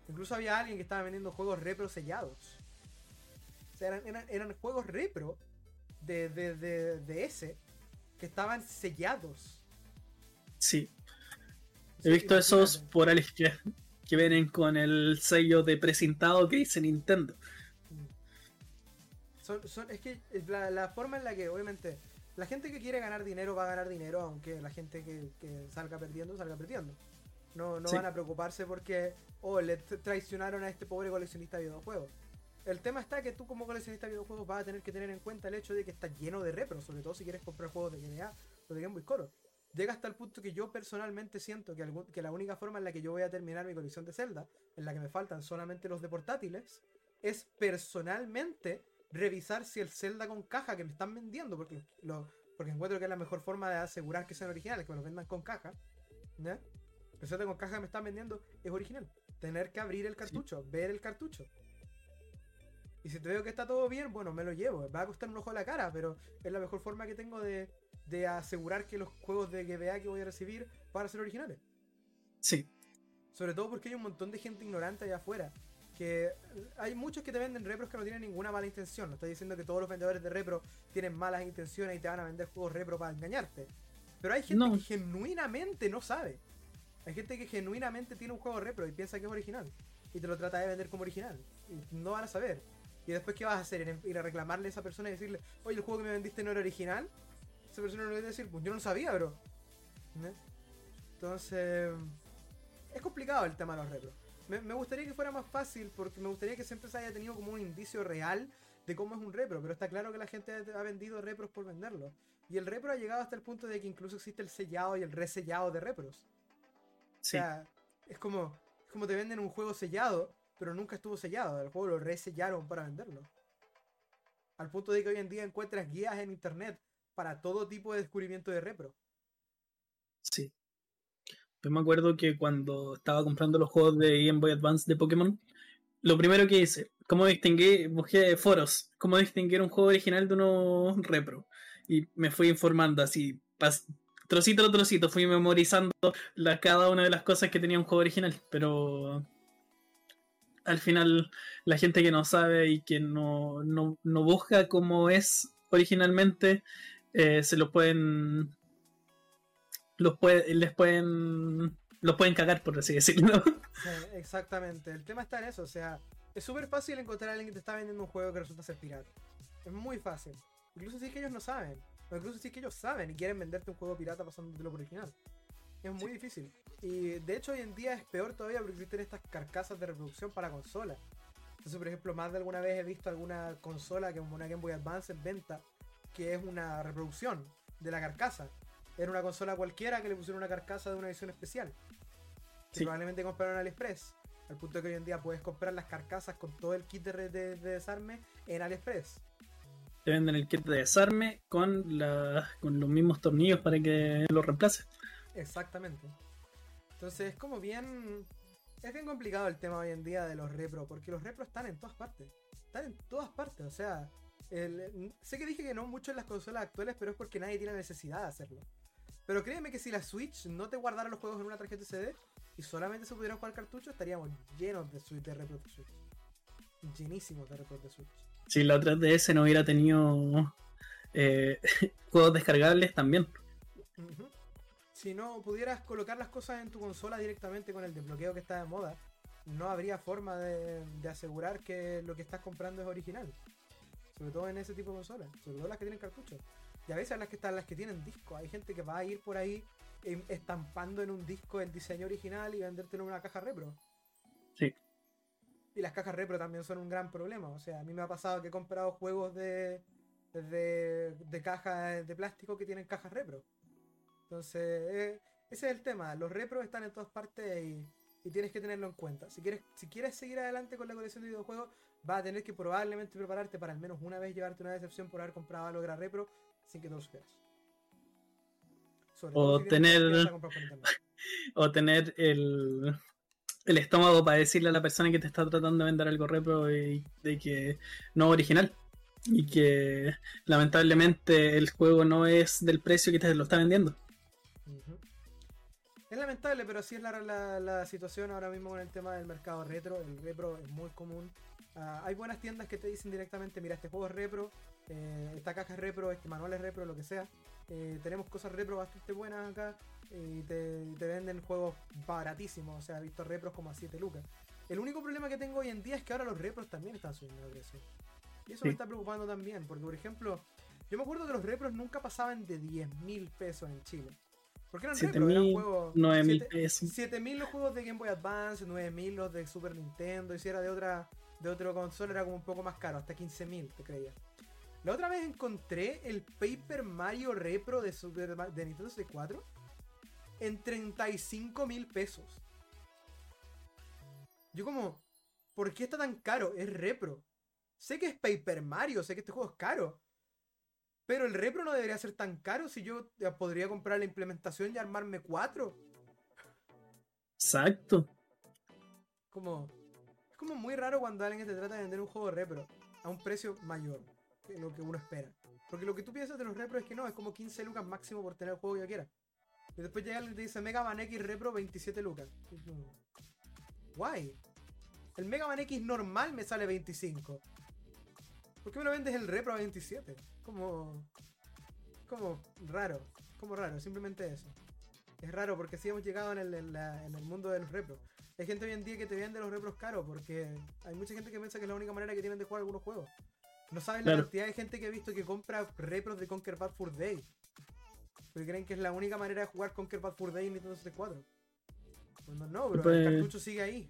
Incluso había alguien que estaba vendiendo juegos repro sellados. O sea, eran, eran, juegos repro de, de, de, de, ese que estaban sellados. Sí. He visto esos por que, que vienen con el sello de presentado que dice Nintendo. Son, es que la, forma en la que, obviamente, la gente que quiere ganar dinero va a ganar dinero, aunque la gente que, salga perdiendo, salga perdiendo. No, no van a preocuparse porque, oh, le traicionaron a este pobre coleccionista de videojuegos. El tema está que tú como coleccionista de videojuegos vas a tener que tener en cuenta el hecho de que está lleno de repros, sobre todo si quieres comprar juegos de GBA o de Game Boy Color. Llega hasta el punto que yo personalmente siento que, que la única forma en la que yo voy a terminar mi colección de Zelda, en la que me faltan solamente los de portátiles, es personalmente revisar si el Zelda con caja que me están vendiendo, porque, lo, porque encuentro que es la mejor forma de asegurar que sean originales, que me los vendan con caja. El Zelda con caja que me están vendiendo es original. Tener que abrir el cartucho, ver el cartucho. Y si te veo que está todo bien, bueno, me lo llevo. Va a costar un ojo a la cara, pero es la mejor forma que tengo de, de asegurar que los juegos de GBA que voy a recibir van a ser originales. Sí. Sobre todo porque hay un montón de gente ignorante allá afuera que hay muchos que te venden repros que no tienen ninguna mala intención. No estoy diciendo que todos los vendedores de repro tienen malas intenciones y te van a vender juegos repro para engañarte. Pero hay gente que genuinamente no sabe. Hay gente que genuinamente tiene un juego repro y piensa que es original. Y te lo trata de vender como original. Y no van a saber. Y después, ¿qué vas a hacer? Ir a reclamarle a esa persona y decirle, oye, el juego que me vendiste no era original. Esa persona no le va a decir, pues yo no sabía, bro. Entonces, es complicado el tema de los repros. Me, gustaría que fuera más fácil porque me gustaría que siempre se haya tenido como un indicio real de cómo es un repro, pero está claro que la gente ha vendido repros por venderlo. Y el repro ha llegado hasta el punto de que incluso existe el sellado y el resellado de repros. O sea, es como, es como te venden un juego sellado, pero nunca estuvo sellado. El juego lo resellaron para venderlo. Al punto de que hoy en día encuentras guías en internet para todo tipo de descubrimiento de repro. Sí. Yo me acuerdo que cuando estaba comprando los juegos de Game Boy Advance de Pokémon, lo primero que hice, ¿cómo distinguir? Busqué foros, ¿cómo distinguir un juego original de uno repro? Y me fui informando así, trocito a trocito, fui memorizando cada una de las cosas que tenía un juego original, pero al final la gente que no sabe y que no, busca como es originalmente, eh, se lo pueden los les pueden los pueden cagar, por así decirlo. exactamente. El tema está en eso. O sea, es súper fácil encontrar a alguien que te está vendiendo un juego que resulta ser pirata. Es muy fácil. Incluso si es que ellos no saben. O incluso si es que ellos saben y quieren venderte un juego pirata pasándotelo por original. Es muy difícil. Y de hecho hoy en día es peor todavía porque existen estas carcasas de reproducción para consolas. Entonces, por ejemplo, más de alguna vez he visto alguna consola que una Game Boy Advance en venta que es una reproducción de la carcasa. Era una consola cualquiera que le pusieron una carcasa de una edición especial. Que probablemente compraron en AliExpress. Al punto que hoy en día puedes comprar las carcasas con todo el kit de, desarme en AliExpress. Te venden el kit de desarme con, la, con los mismos tornillos para que lo reemplace. Exactamente. Entonces es como bien. Es bien complicado el tema hoy en día de los repro, porque los repros están en todas partes. Están en todas partes, o sea, sé que dije que no mucho en las consolas actuales, pero es porque nadie tiene necesidad de hacerlo. Pero créeme que si la Switch no te guardara los juegos en una tarjeta CD y solamente se pudieran jugar cartuchos, estaríamos llenos de, Switch, de repro de Switch. Llenísimos de repro de Switch. Si la 3DS no hubiera tenido eh, juegos descargables también. Si no pudieras colocar las cosas en tu consola directamente con el desbloqueo que está de moda, no habría forma de, asegurar que lo que estás comprando es original. Sobre todo en ese tipo de consolas, sobre todo las que tienen cartuchos. Y a veces las que están las que tienen disco. Hay gente que va a ir por ahí em, estampando en un disco el diseño original y vendértelo en una caja repro. Sí. Y las cajas repro también son un gran problema. O sea, a mí me ha pasado que he comprado juegos de, de, de cajas de plástico que tienen cajas repro. Entonces, eh, ese es el tema. Los repros están en todas partes y, tienes que tenerlo en cuenta. Si quieres, si quieres seguir adelante con la colección de videojuegos, vas a tener que probablemente prepararte para al menos una vez llevarte una decepción por haber comprado algo que era repro sin que te lo supieras. o tener, o tener el, el estómago para decirle a la persona que te está tratando de vender algo repro y de que no original y que lamentablemente el juego no es del precio que te lo está vendiendo. Es lamentable, pero así es la, situación ahora mismo con el tema del mercado retro. El repro es muy común. Ah, hay buenas tiendas que te dicen directamente, mira, este juego es repro, eh, esta caja es repro, este manual es repro, lo que sea. Eh, tenemos cosas repro bastante buenas acá y te, venden juegos baratísimos. O sea, he visto repros como a 7 lucas. El único problema que tengo hoy en día es que ahora los repros también están subiendo de precio. Y eso me está preocupando también, porque por ejemplo, yo me acuerdo que los repros nunca pasaban de 10 mil pesos en Chile. Porque eran 7 eran juegos. 9 mil pesos. 7 mil los juegos de Game Boy Advance, 9 mil los de Super Nintendo. Y si era de otra de otro consola era como un poco más caro, hasta 15 mil, te creía. La otra vez encontré el Paper Mario Repro de, Super, de Nintendo 64 en 35 mil pesos. Yo como, ¿por qué está tan caro? Es repro. Sé que es Paper Mario, sé que este juego es caro. Pero el repro no debería ser tan caro si yo podría comprar la implementación y armarme cuatro. Exacto. Como. Es como muy raro cuando alguien te trata de vender un juego repro a un precio mayor que lo que uno espera. Porque lo que tú piensas de los repros es que no, es como 15 lucas máximo por tener el juego que yo quiera. Y después llega y te dice Mega Man X Repro 27 lucas. Guay. El Mega Man X normal me sale 25. ¿Por qué me lo vendes el Repro a 27? Como. Como raro. Como raro, simplemente eso. Es raro porque si hemos llegado en el, mundo de los repros. Hay gente hoy en día que te vende los repros caros porque hay mucha gente que piensa que es la única manera que tienen de jugar algunos juegos. No saben la cantidad de gente que he visto que compra repros de Conquer Bad Fur Day. Porque creen que es la única manera de jugar Conquer Bad Fur Day en Nintendo 64. Cuando no, bro, el cartucho sigue ahí.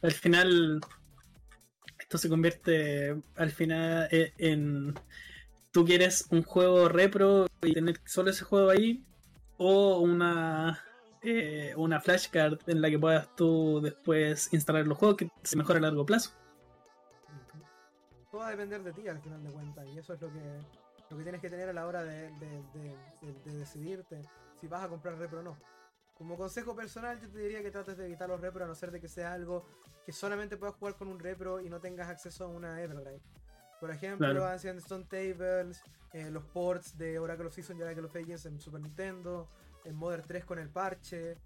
Al final, esto se convierte al final eh, en tú quieres un juego repro y tener solo ese juego ahí o una eh, una flashcard en la que puedas tú después instalar los juegos que se mejora a largo plazo. Todo va a depender de ti al final de cuentas y eso es lo que lo que tienes que tener a la hora de, de decidirte si vas a comprar repro o no. Como consejo personal, yo te diría que trates de evitar los repro a no ser de que sea algo que solamente puedas jugar con un repro y no tengas acceso a una Everdrive. Por ejemplo, los Ancient Stone Tables, eh, los ports de Oracle of Season y Oracle of Ages en Super Nintendo, en Modern 3 con el parche,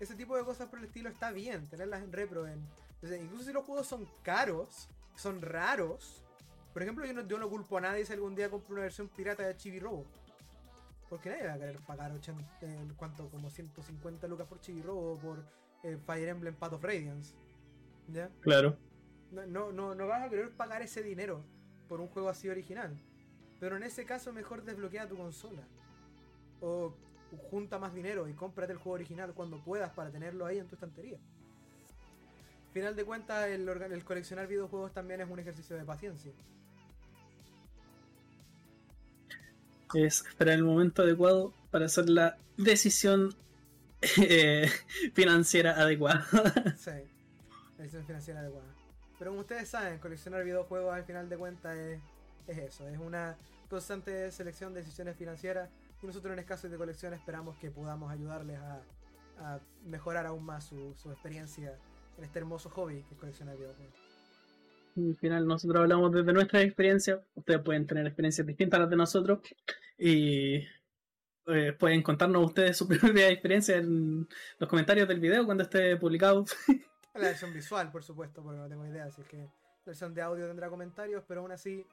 Ese tipo de cosas por el estilo está bien, tenerlas en repro. En, incluso si los juegos son caros, son raros. Por ejemplo, yo no, yo no culpo a nadie si algún día compro una versión pirata de Chibi Robo. Porque nadie va a querer pagar 80, eh, ¿cuánto? Como 150 lucas por Chibi-Robo o por eh, Fire Emblem Path of Radiance. ¿Ya? Claro. No, no, no, vas a querer pagar ese dinero por un juego así original. Pero en ese caso mejor desbloquea tu consola. O junta más dinero y cómprate el juego original cuando puedas para tenerlo ahí en tu estantería. Final de cuentas, el, el coleccionar videojuegos también es un ejercicio de paciencia. Es esperar el momento adecuado para hacer la decisión eh, financiera adecuada. sí, la decisión financiera adecuada. Pero como ustedes saben, coleccionar videojuegos al final de cuentas es, eso, es una constante selección de decisiones financieras Y nosotros en Escasos de Colección esperamos que podamos ayudarles a, mejorar aún más su, su, experiencia en este hermoso hobby que es coleccionar videojuegos. Al final nosotros hablamos desde nuestra experiencia, ustedes pueden tener experiencias distintas a las de nosotros y eh, pueden contarnos ustedes su propia experiencia en los comentarios del video cuando esté publicado. La versión visual, por supuesto, porque no tengo idea, así que la versión de audio tendrá comentarios, pero aún así,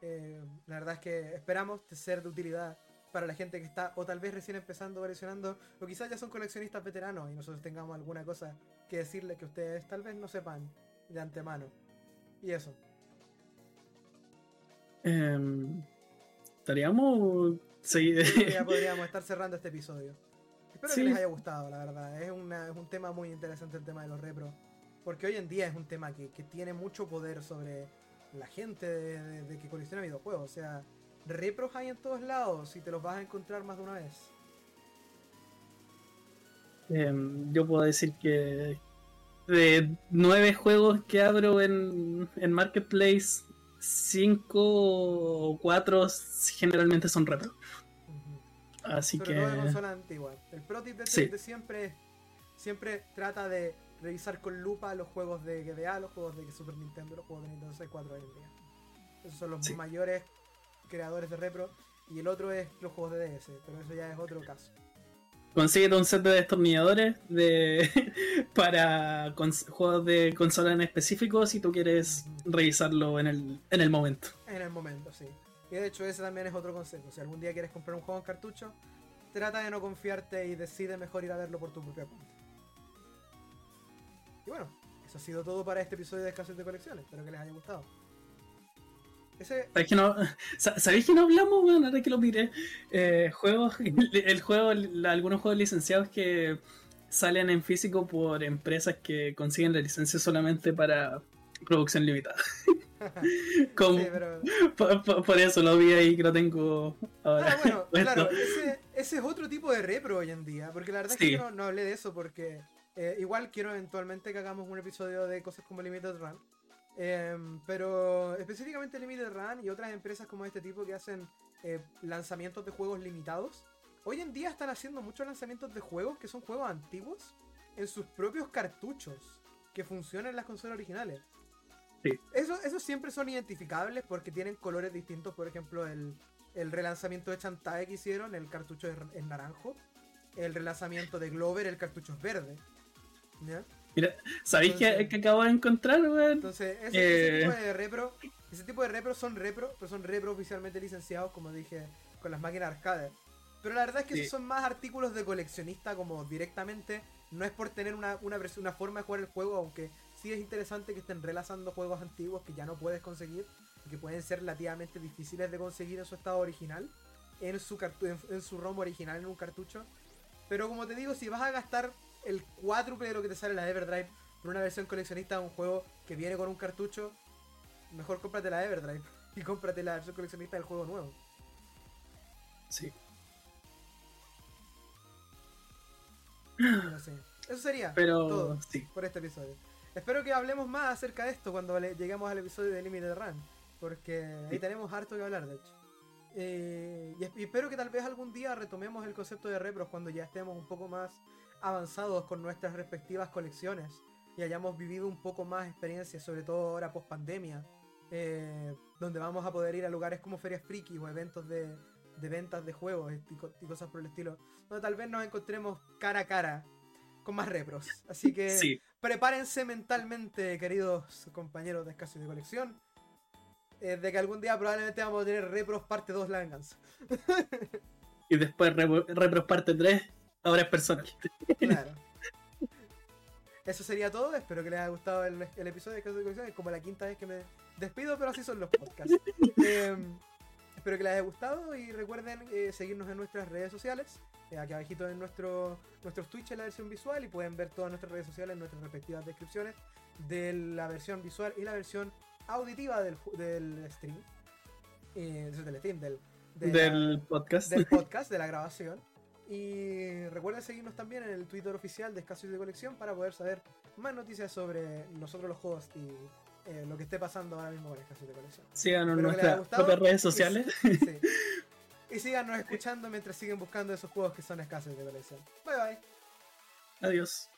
eh, la verdad es que esperamos ser de utilidad para la gente que está o tal vez recién empezando coleccionando, o quizás ya son coleccionistas veteranos y nosotros tengamos alguna cosa que decirles que ustedes tal vez no sepan de antemano. Y eso. Em, estaríamos. ya podríamos estar cerrando este episodio. Espero que les haya gustado, la verdad. Es, un tema muy interesante el tema de los repro. Porque hoy en día es un tema que, tiene mucho poder sobre la gente de, que colecciona videojuegos. O sea, repros hay en todos lados y te los vas a encontrar más de una vez. Em, yo puedo decir que de nueve juegos que abro en, en Marketplace, cinco o cuatro generalmente son retro. Así que. de consola antigua. El pro tip de, siempre siempre trata de revisar con lupa los juegos de GBA, los juegos de Super Nintendo, los juegos de Nintendo 64 hoy en día. Esos son los mayores creadores de repro. Y el otro es los juegos de DS, pero eso ya es otro caso. Consíguete un set de destornilladores de para juegos de consola en específico si tú quieres revisarlo en el, en el momento. En el momento, sí. Y de hecho ese también es otro consejo. Si algún día quieres comprar un juego en cartucho, trata de no confiarte y decide mejor ir a verlo por tu propia cuenta. Y bueno, eso ha sido todo para este episodio de Escasos de Colecciones. Espero que les haya gustado. ¿Sabéis que no, que no hablamos, bueno, ahora que lo miré? Eh, juegos, el juego, algunos juegos licenciados que salen en físico por empresas que consiguen la licencia solamente para producción limitada. por, eso lo vi ahí que lo tengo ahora. Ah, bueno, claro, ese, es otro tipo de repro hoy en día, porque la verdad es que no, hablé de eso porque eh, igual quiero eventualmente que hagamos un episodio de cosas como Limited Run. Em, pero específicamente Limited Run y otras empresas como este tipo que hacen eh, lanzamientos de juegos limitados. Hoy en día están haciendo muchos lanzamientos de juegos que son juegos antiguos en sus propios cartuchos que funcionan en las consolas originales. Sí. Eso, esos siempre son identificables porque tienen colores distintos. Por ejemplo, el, relanzamiento de Chantae que hicieron, el cartucho es, naranjo. El relanzamiento de Glover, el cartucho es verde. ¿Ya? Mira, ¿sabéis que, acabo de encontrar, weón? Entonces, ese, tipo eh, de repro, ese tipo de repro son repro, pero son repro oficialmente licenciados, como dije, con las máquinas arcade. Pero la verdad es que esos son más artículos de coleccionista, como directamente, no es por tener una, una, una forma de jugar el juego, aunque sí es interesante que estén relazando juegos antiguos que ya no puedes conseguir, y que pueden ser relativamente difíciles de conseguir en su estado original, en su, en, en su ROM original, en un cartucho. Pero como te digo, si vas a gastar el cuádruple de lo que te sale la Everdrive por una versión coleccionista de un juego que viene con un cartucho, mejor cómprate la Everdrive y cómprate la versión coleccionista del juego nuevo. Sí. No sé. Eso sería todo por este episodio. Espero que hablemos más acerca de esto cuando lleguemos al episodio de Limited Run. Porque ahí tenemos harto que hablar, de hecho. Eh, y, espero que tal vez algún día retomemos el concepto de repros cuando ya estemos un poco más avanzados con nuestras respectivas colecciones y hayamos vivido un poco más experiencias, sobre todo ahora post pandemia, eh, donde vamos a poder ir a lugares como ferias friki o eventos de, ventas de juegos y, cosas por el estilo, donde tal vez nos encontremos cara a cara con más repros. Así que prepárense mentalmente, queridos compañeros de escaso de colección, eh, de que algún día probablemente vamos a tener repros parte 2 la venganza. y después repros parte 3 ahora es personal. Claro. Eso sería todo. Espero que les haya gustado el, episodio de Caso de Colección. Es como la quinta vez que me despido, pero así son los podcasts. Em, espero que les haya gustado y recuerden eh, seguirnos en nuestras redes sociales. Eh, aquí abajito en nuestro, nuestros Twitch en la versión visual y pueden ver todas nuestras redes sociales en nuestras respectivas descripciones de la versión visual y la versión auditiva del, del stream. Eh, del stream, del, del podcast. Del podcast, de la grabación. Y recuerden seguirnos también en el Twitter oficial de Escasos de Colección para poder saber más noticias sobre nosotros los juegos y eh, lo que esté pasando ahora mismo con Escasos de Colección. Síganos en nuestras propias redes sociales. y síganos escuchando mientras siguen buscando esos juegos que son escasos de colección. Bye bye. Adiós.